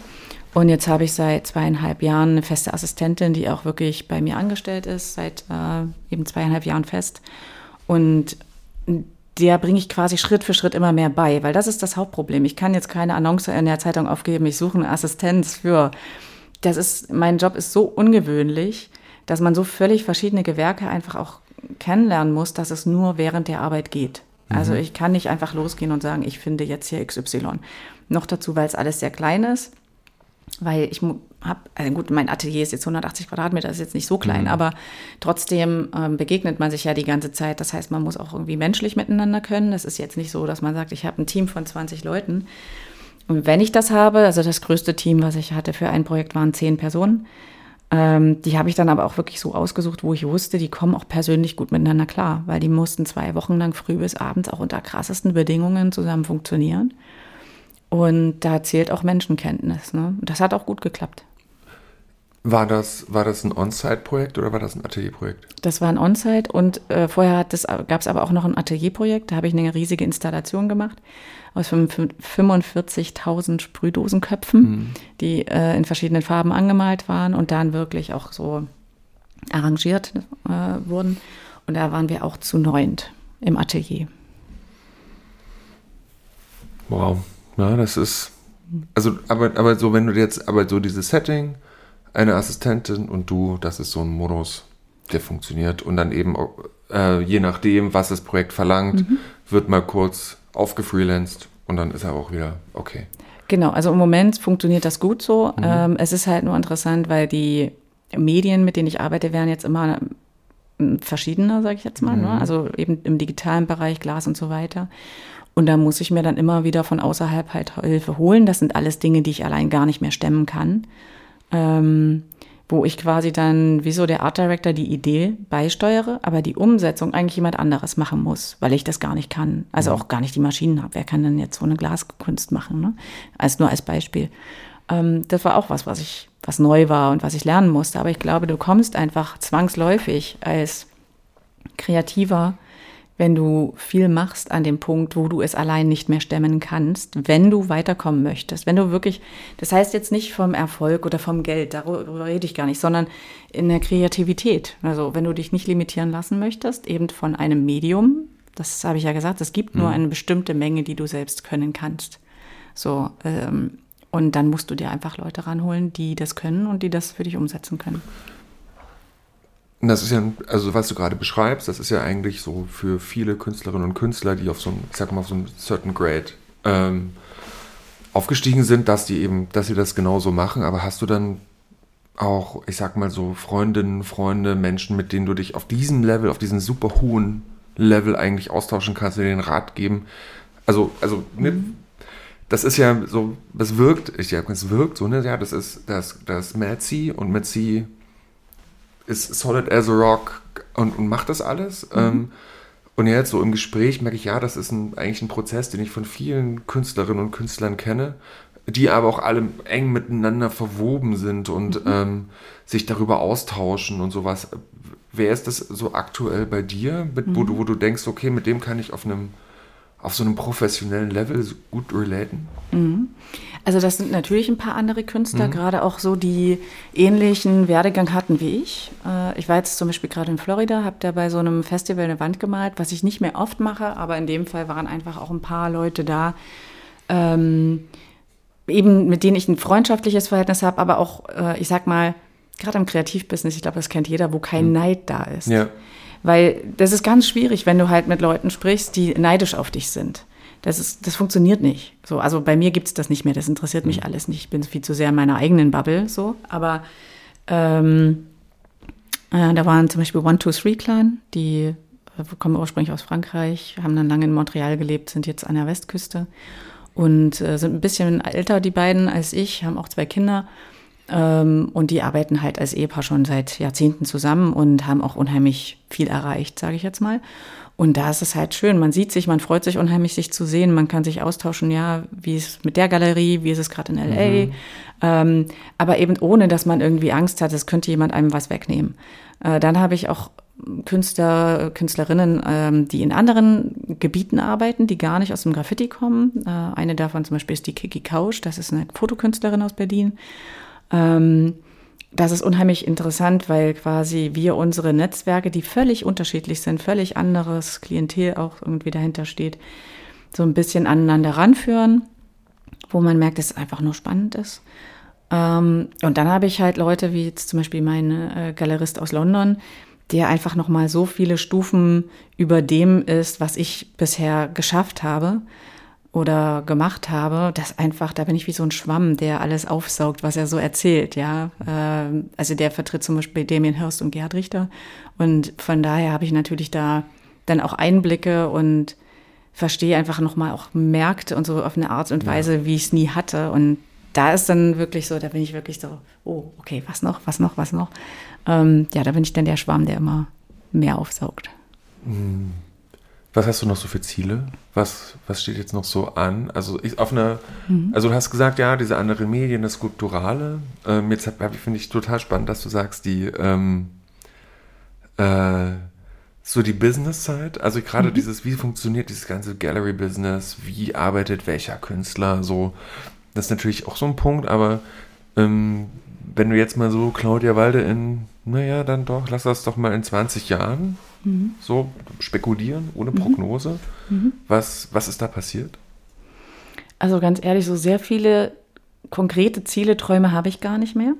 Und jetzt habe ich seit zweieinhalb Jahren eine feste Assistentin, die auch wirklich bei mir angestellt ist, seit äh, eben zweieinhalb Jahren fest. Und der bringe ich quasi Schritt für Schritt immer mehr bei, weil das ist das Hauptproblem. Ich kann jetzt keine Annonce in der Zeitung aufgeben, ich suche eine Assistenz für. Das ist, mein Job ist so ungewöhnlich, dass man so völlig verschiedene Gewerke einfach auch kennenlernen muss, dass es nur während der Arbeit geht. Also ich kann nicht einfach losgehen und sagen, ich finde jetzt hier XY. Noch dazu, weil es alles sehr klein ist, weil ich habe, also gut, mein Atelier ist jetzt 180 Quadratmeter, ist jetzt nicht so klein, aber trotzdem ähm, begegnet man sich ja die ganze Zeit. Das heißt, man muss auch irgendwie menschlich miteinander können. Das ist jetzt nicht so, dass man sagt, ich habe ein Team von 20 Leuten. Und wenn ich das habe, also das größte Team, was ich hatte für ein Projekt, waren zehn Personen. Ähm, die habe ich dann aber auch wirklich so ausgesucht, wo ich wusste, die kommen auch persönlich gut miteinander klar, weil die mussten zwei Wochen lang früh bis abends auch unter krassesten Bedingungen zusammen funktionieren. Und da zählt auch Menschenkenntnis. Ne? Das hat auch gut geklappt. War das, war das ein On-Site-Projekt oder war das ein Atelierprojekt? Das war ein On-Site und äh, vorher gab es aber auch noch ein Atelierprojekt. Da habe ich eine riesige Installation gemacht aus 45.000 Sprühdosenköpfen, Mhm. die äh, in verschiedenen Farben angemalt waren und dann wirklich auch so arrangiert äh, wurden. Und da waren wir auch zu neunt im Atelier. Wow. Ja, das ist. Also, aber, aber so, wenn du jetzt, aber so dieses Setting, eine Assistentin und du, das ist so ein Modus, der funktioniert. Und dann eben, äh, je nachdem, was das Projekt verlangt, wird mal kurz aufgefreelanced und dann ist er auch wieder okay. Genau, also im Moment funktioniert das gut so. Ähm, es ist halt nur interessant, weil die Medien, mit denen ich arbeite, werden jetzt immer ähm, verschiedener, sage ich jetzt mal. Ne? Also eben im digitalen Bereich, Glas und so weiter. Und da muss ich mir dann immer wieder von außerhalb halt Hilfe holen. Das sind alles Dinge, die ich allein gar nicht mehr stemmen kann. Ähm, wo ich quasi dann, wie so der Art Director, die Idee beisteuere, aber die Umsetzung eigentlich jemand anderes machen muss, weil ich das gar nicht kann. Also auch gar nicht die Maschinen habe. Wer kann denn jetzt so eine Glaskunst machen? Ne? Als nur als Beispiel. Ähm, das war auch was, was ich, was neu war und was ich lernen musste. Aber ich glaube, du kommst einfach zwangsläufig als Kreativer wenn du viel machst an dem Punkt, wo du es allein nicht mehr stemmen kannst, wenn du weiterkommen möchtest. Wenn du wirklich, das heißt jetzt nicht vom Erfolg oder vom Geld, darüber rede ich gar nicht, sondern in der Kreativität. Also wenn du dich nicht limitieren lassen möchtest, eben von einem Medium, das habe ich ja gesagt, es gibt nur eine bestimmte Menge, die du selbst können kannst. So, ähm, und dann musst du dir einfach Leute ranholen, die das können und die das für dich umsetzen können. Und das ist ja, also was du gerade beschreibst, das ist ja eigentlich so für viele Künstlerinnen und Künstler, die auf so einem, ich sag mal, auf so einem certain grade ähm, aufgestiegen sind, dass die eben, dass sie das genauso machen. Aber hast du dann auch, ich sag mal so, Freundinnen, Freunde, Menschen, mit denen du dich auf diesem Level, auf diesem super hohen Level eigentlich austauschen kannst, dir den Rat geben? Also, also, ne, das ist ja so, das wirkt, ich ja, es wirkt so, ne, ja, das ist, das, das Metzi und Metzi ist solid as a rock und, und macht das alles. Mhm. Ähm, und jetzt so im Gespräch merke ich, ja, das ist ein, eigentlich ein Prozess, den ich von vielen Künstlerinnen und Künstlern kenne, die aber auch alle eng miteinander verwoben sind und Mhm. ähm, sich darüber austauschen und sowas. Wer ist das so aktuell bei dir, mit, Mhm. wo, du, wo du denkst, okay, mit dem kann ich auf einem auf so einem professionellen Level so gut relaten? Also das sind natürlich ein paar andere Künstler, gerade auch so, die ähnlichen Werdegang hatten wie ich. Äh, Ich war jetzt zum Beispiel gerade in Florida, habe da bei so einem Festival eine Wand gemalt, was ich nicht mehr oft mache, aber in dem Fall waren einfach auch ein paar Leute da, ähm, eben mit denen ich ein freundschaftliches Verhältnis habe, aber auch, äh, ich sag mal, gerade im Kreativbusiness, ich glaube, das kennt jeder, wo kein Neid da ist. Ja. Weil das ist ganz schwierig, wenn du halt mit Leuten sprichst, die neidisch auf dich sind. das, ist, das funktioniert nicht. So, also bei mir gibt es das nicht mehr. Das interessiert mich mhm. alles nicht. Ich bin viel zu sehr in meiner eigenen Bubble. So, aber ähm, äh, da waren zum Beispiel One Two Three Clan, die äh, kommen ursprünglich aus Frankreich, haben dann lange in Montreal gelebt, sind jetzt an der Westküste und äh, sind ein bisschen älter, die beiden, als ich, haben auch zwei Kinder. Ähm, und die arbeiten halt als Ehepaar schon seit Jahrzehnten zusammen und haben auch unheimlich viel erreicht, sage ich jetzt mal. Und da ist es halt schön. Man sieht sich, man freut sich unheimlich, sich zu sehen. Man kann sich austauschen, ja, wie ist es mit der Galerie, wie ist es gerade in LA. Mhm. Ähm, aber eben ohne, dass man irgendwie Angst hat, es könnte jemand einem was wegnehmen. Äh, dann habe ich auch Künstler, Künstlerinnen, ähm, die in anderen Gebieten arbeiten, die gar nicht aus dem Graffiti kommen. Äh, eine davon zum Beispiel ist die Kiki Kausch, das ist eine Fotokünstlerin aus Berlin. Ähm, das ist unheimlich interessant, weil quasi wir unsere Netzwerke, die völlig unterschiedlich sind, völlig anderes Klientel auch irgendwie dahinter steht, so ein bisschen aneinander ranführen, wo man merkt, dass es einfach nur spannend ist. Ähm, und dann habe ich halt Leute wie jetzt zum Beispiel meine äh, Galerist aus London, der einfach noch mal so viele Stufen über dem ist, was ich bisher geschafft habe oder gemacht habe, das einfach, da bin ich wie so ein Schwamm, der alles aufsaugt, was er so erzählt, ja. Ähm, also der vertritt zum Beispiel Damien Hirst und Gerhard Richter. Und von daher habe ich natürlich da dann auch Einblicke und verstehe einfach nochmal auch Märkte und so auf eine Art und Weise, ja. wie ich es nie hatte. Und da ist dann wirklich so, da bin ich wirklich so, oh, okay, was noch, was noch, was noch. Ähm, ja, da bin ich dann der Schwamm, der immer mehr aufsaugt. Mhm. Was hast du noch so für Ziele? Was, was steht jetzt noch so an? Also ich, auf einer, mhm. also du hast gesagt, ja, diese anderen Medien, das Skulpturale. Ähm, jetzt finde ich total spannend, dass du sagst, die ähm, äh, so die Business-Side, also gerade mhm. dieses, wie funktioniert dieses ganze Gallery-Business, wie arbeitet welcher Künstler, so, das ist natürlich auch so ein Punkt, aber ähm, wenn du jetzt mal so Claudia Walde in, naja, dann doch, lass das doch mal in 20 Jahren Mhm. So spekulieren, ohne mhm. Prognose. Mhm. Was, was ist da passiert? Also ganz ehrlich, so sehr viele konkrete Ziele, Träume habe ich gar nicht mehr,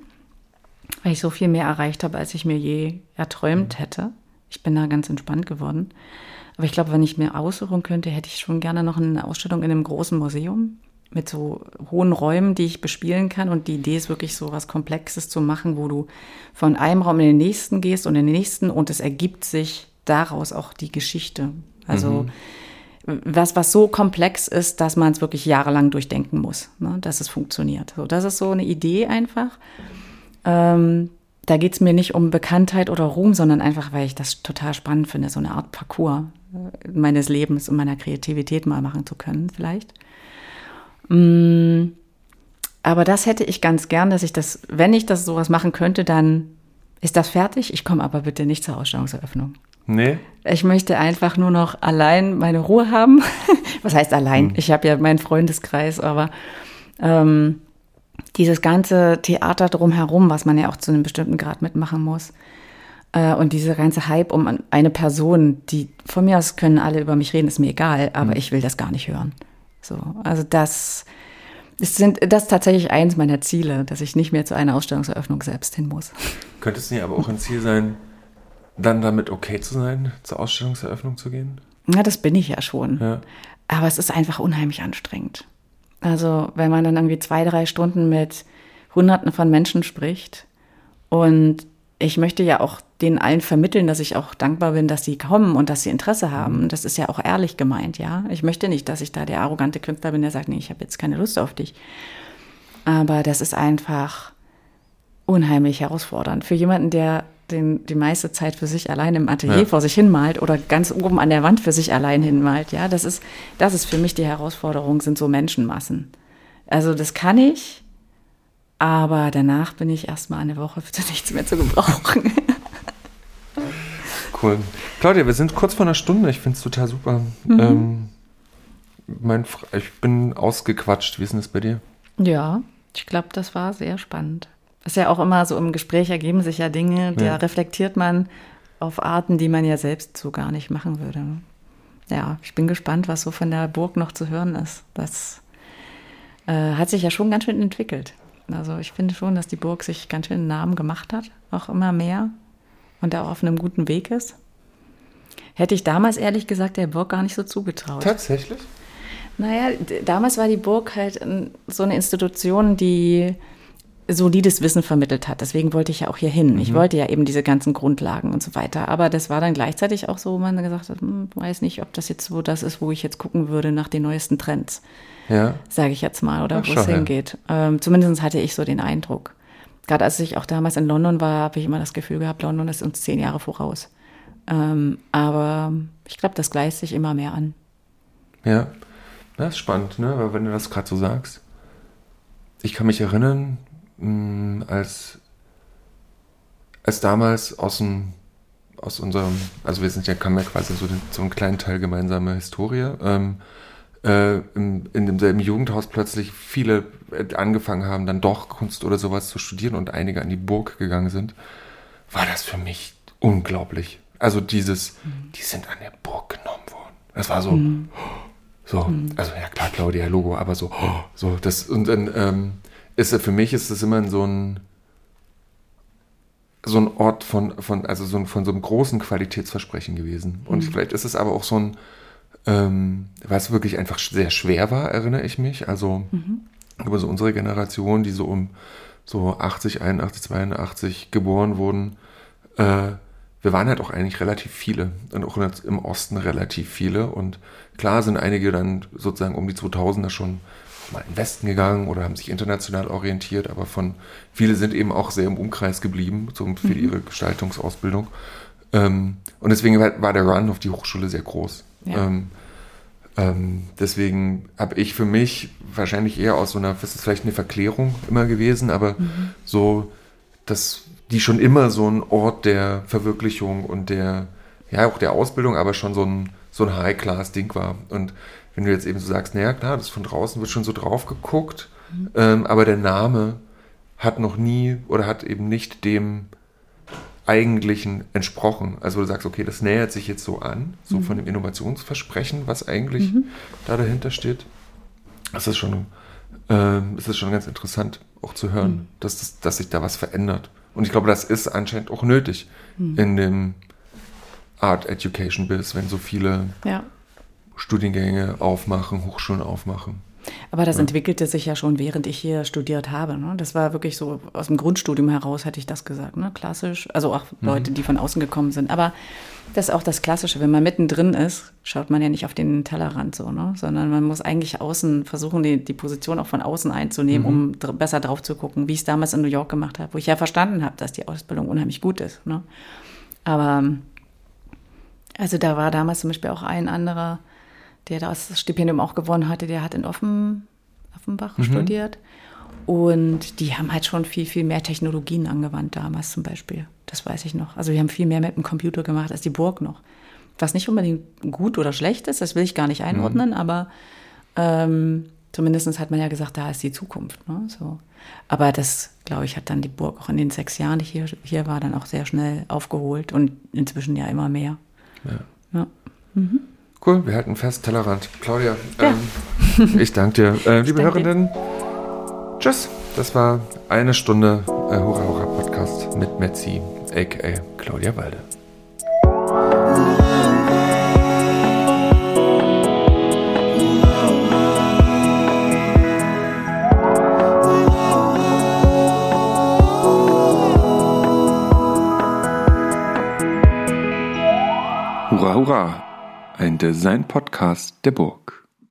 weil ich so viel mehr erreicht habe, als ich mir je erträumt mhm. hätte. Ich bin da ganz entspannt geworden. Aber ich glaube, wenn ich mir aussuchen könnte, hätte ich schon gerne noch eine Ausstellung in einem großen Museum mit so hohen Räumen, die ich bespielen kann. Und die Idee ist wirklich so was Komplexes zu machen, wo du von einem Raum in den nächsten gehst und in den nächsten und es ergibt sich daraus auch die Geschichte. Also mhm. was, was so komplex ist, dass man es wirklich jahrelang durchdenken muss, ne, dass es funktioniert. So, das ist so eine Idee einfach. Ähm, da geht es mir nicht um Bekanntheit oder Ruhm, sondern einfach, weil ich das total spannend finde, so eine Art Parcours äh, meines Lebens und meiner Kreativität mal machen zu können, vielleicht. Mm, aber das hätte ich ganz gern, dass ich das, wenn ich das sowas machen könnte, dann ist das fertig. Ich komme aber bitte nicht zur Ausstellungseröffnung. Nee. Ich möchte einfach nur noch allein meine Ruhe haben. Was heißt allein? Hm. Ich habe ja meinen Freundeskreis, aber ähm, dieses ganze Theater drumherum, was man ja auch zu einem bestimmten Grad mitmachen muss. Äh, und dieser ganze Hype um eine Person, die von mir aus können alle über mich reden, ist mir egal, aber hm. ich will das gar nicht hören. So, also das, das sind das ist tatsächlich eins meiner Ziele, dass ich nicht mehr zu einer Ausstellungseröffnung selbst hin muss. Könnte es nicht aber auch ein Ziel sein, dann damit okay zu sein, zur Ausstellungseröffnung zu gehen? Ja, das bin ich ja schon. Ja. Aber es ist einfach unheimlich anstrengend. Also, wenn man dann irgendwie zwei, drei Stunden mit Hunderten von Menschen spricht und ich möchte ja auch denen allen vermitteln, dass ich auch dankbar bin, dass sie kommen und dass sie Interesse haben. Mhm. Das ist ja auch ehrlich gemeint, ja. Ich möchte nicht, dass ich da der arrogante Künstler bin, der sagt, nee, ich habe jetzt keine Lust auf dich. Aber das ist einfach unheimlich herausfordernd für jemanden, der den, die meiste Zeit für sich allein im Atelier ja. vor sich hinmalt oder ganz oben an der Wand für sich allein hinmalt. Ja, das ist, das ist für mich die Herausforderung, sind so Menschenmassen. Also das kann ich, aber danach bin ich erstmal eine Woche für nichts mehr zu gebrauchen. Cool. Claudia, wir sind kurz vor einer Stunde. Ich finde es total super. Mhm. Ähm, mein, ich bin ausgequatscht. Wie ist denn das bei dir? Ja, ich glaube, das war sehr spannend. Ist ja auch immer so im Gespräch ergeben sich ja Dinge, da ja. reflektiert man auf Arten, die man ja selbst so gar nicht machen würde. Ja, ich bin gespannt, was so von der Burg noch zu hören ist. Das äh, hat sich ja schon ganz schön entwickelt. Also ich finde schon, dass die Burg sich ganz schön einen Namen gemacht hat, auch immer mehr und da auch auf einem guten Weg ist. Hätte ich damals ehrlich gesagt der Burg gar nicht so zugetraut. Tatsächlich? Naja, damals war die Burg halt so eine Institution, die solides Wissen vermittelt hat. Deswegen wollte ich ja auch hier hin. Mhm. Ich wollte ja eben diese ganzen Grundlagen und so weiter. Aber das war dann gleichzeitig auch so, wo man gesagt hat, hm, weiß nicht, ob das jetzt so das ist, wo ich jetzt gucken würde nach den neuesten Trends. Ja. Sage ich jetzt mal, oder Ach, wo es hingeht. Ähm, zumindest hatte ich so den Eindruck. Gerade als ich auch damals in London war, habe ich immer das Gefühl gehabt, London ist uns zehn Jahre voraus. Ähm, aber ich glaube, das gleicht sich immer mehr an. Ja, das ist spannend, ne? Weil wenn du das gerade so sagst. Ich kann mich erinnern, mh, als, als damals aus dem aus unserem, also wir sind ja, haben ja quasi so, den, so einen kleinen Teil gemeinsame Historie, ähm, äh, in, in demselben Jugendhaus plötzlich viele äh, angefangen haben, dann doch Kunst oder sowas zu studieren und einige an die Burg gegangen sind, war das für mich unglaublich. Also dieses, mhm. die sind an der Burg genommen worden. Das war so, mhm. so, mhm. also ja klar, Claudia Logo, aber so, so, das, und dann, ähm, ist für mich ist es immer so ein so ein Ort von, von also so ein, von so einem großen Qualitätsversprechen gewesen. Und mhm. vielleicht ist es aber auch so ein, ähm, was wirklich einfach sehr schwer war, erinnere ich mich. Also mhm. über so unsere Generation, die so um so 80, 81, 82 geboren wurden, äh, wir waren halt auch eigentlich relativ viele und auch im Osten relativ viele. Und klar sind einige dann sozusagen um die 2000er schon mal in den Westen gegangen oder haben sich international orientiert, aber von viele sind eben auch sehr im Umkreis geblieben so für mhm. ihre Gestaltungsausbildung. Ähm, und deswegen war, war, der Run auf die Hochschule sehr groß. Ja. Ähm, ähm, deswegen habe ich für mich wahrscheinlich eher aus so einer, das ist vielleicht eine Verklärung immer gewesen, aber mhm. so, dass die schon immer so ein Ort der Verwirklichung und der, ja, auch der Ausbildung, aber schon so ein, so ein High-Class-Ding war. Und wenn du jetzt eben so sagst, naja, klar, das von draußen wird schon so drauf geguckt, mhm. ähm, aber der Name hat noch nie oder hat eben nicht dem eigentlichen entsprochen. Also du sagst, okay, das nähert sich jetzt so an, so mhm. von dem Innovationsversprechen, was eigentlich mhm. da dahinter steht. Das ist schon, äh, das ist schon ganz interessant auch zu hören, mhm. dass, das, dass sich da was verändert. Und ich glaube, das ist anscheinend auch nötig mhm. in dem Art Education Biz, wenn so viele ja. Studiengänge aufmachen, Hochschulen aufmachen. Aber das ja. entwickelte sich ja schon, während ich hier studiert habe. Ne? Das war wirklich so aus dem Grundstudium heraus, hätte ich das gesagt. Ne? Klassisch. Also auch mhm. Leute, die von außen gekommen sind. Aber das ist auch das Klassische. Wenn man mittendrin ist, schaut man ja nicht auf den Tellerrand so, ne? sondern man muss eigentlich außen versuchen, die, die Position auch von außen einzunehmen, mhm. um besser drauf zu gucken, wie ich es damals in New York gemacht habe, wo ich ja verstanden habe, dass die Ausbildung unheimlich gut ist. Ne? Aber also da war damals zum Beispiel auch ein anderer der das Stipendium auch gewonnen hatte, der hat in Offen, Offenbach mhm. studiert. Und die haben halt schon viel, viel mehr Technologien angewandt damals zum Beispiel. Das weiß ich noch. Also wir haben viel mehr mit dem Computer gemacht als die Burg noch. Was nicht unbedingt gut oder schlecht ist, das will ich gar nicht einordnen, mhm. aber ähm, zumindest hat man ja gesagt, da ist die Zukunft. Ne? So. Aber das, glaube ich, hat dann die Burg auch in den sechs Jahren, die ich hier, hier war, dann auch sehr schnell aufgeholt und inzwischen ja immer mehr. Ja. ja. Mhm. Cool, wir halten fest, Tellerrand. Claudia, ja. ähm, ich danke dir. Äh, liebe Hörerinnen, tschüss. Das war eine Stunde äh, Hurra Hurra Podcast mit Metzi, a.k.a. Claudia Walde. Hurra, hurra! Ein Design-Podcast der Burg.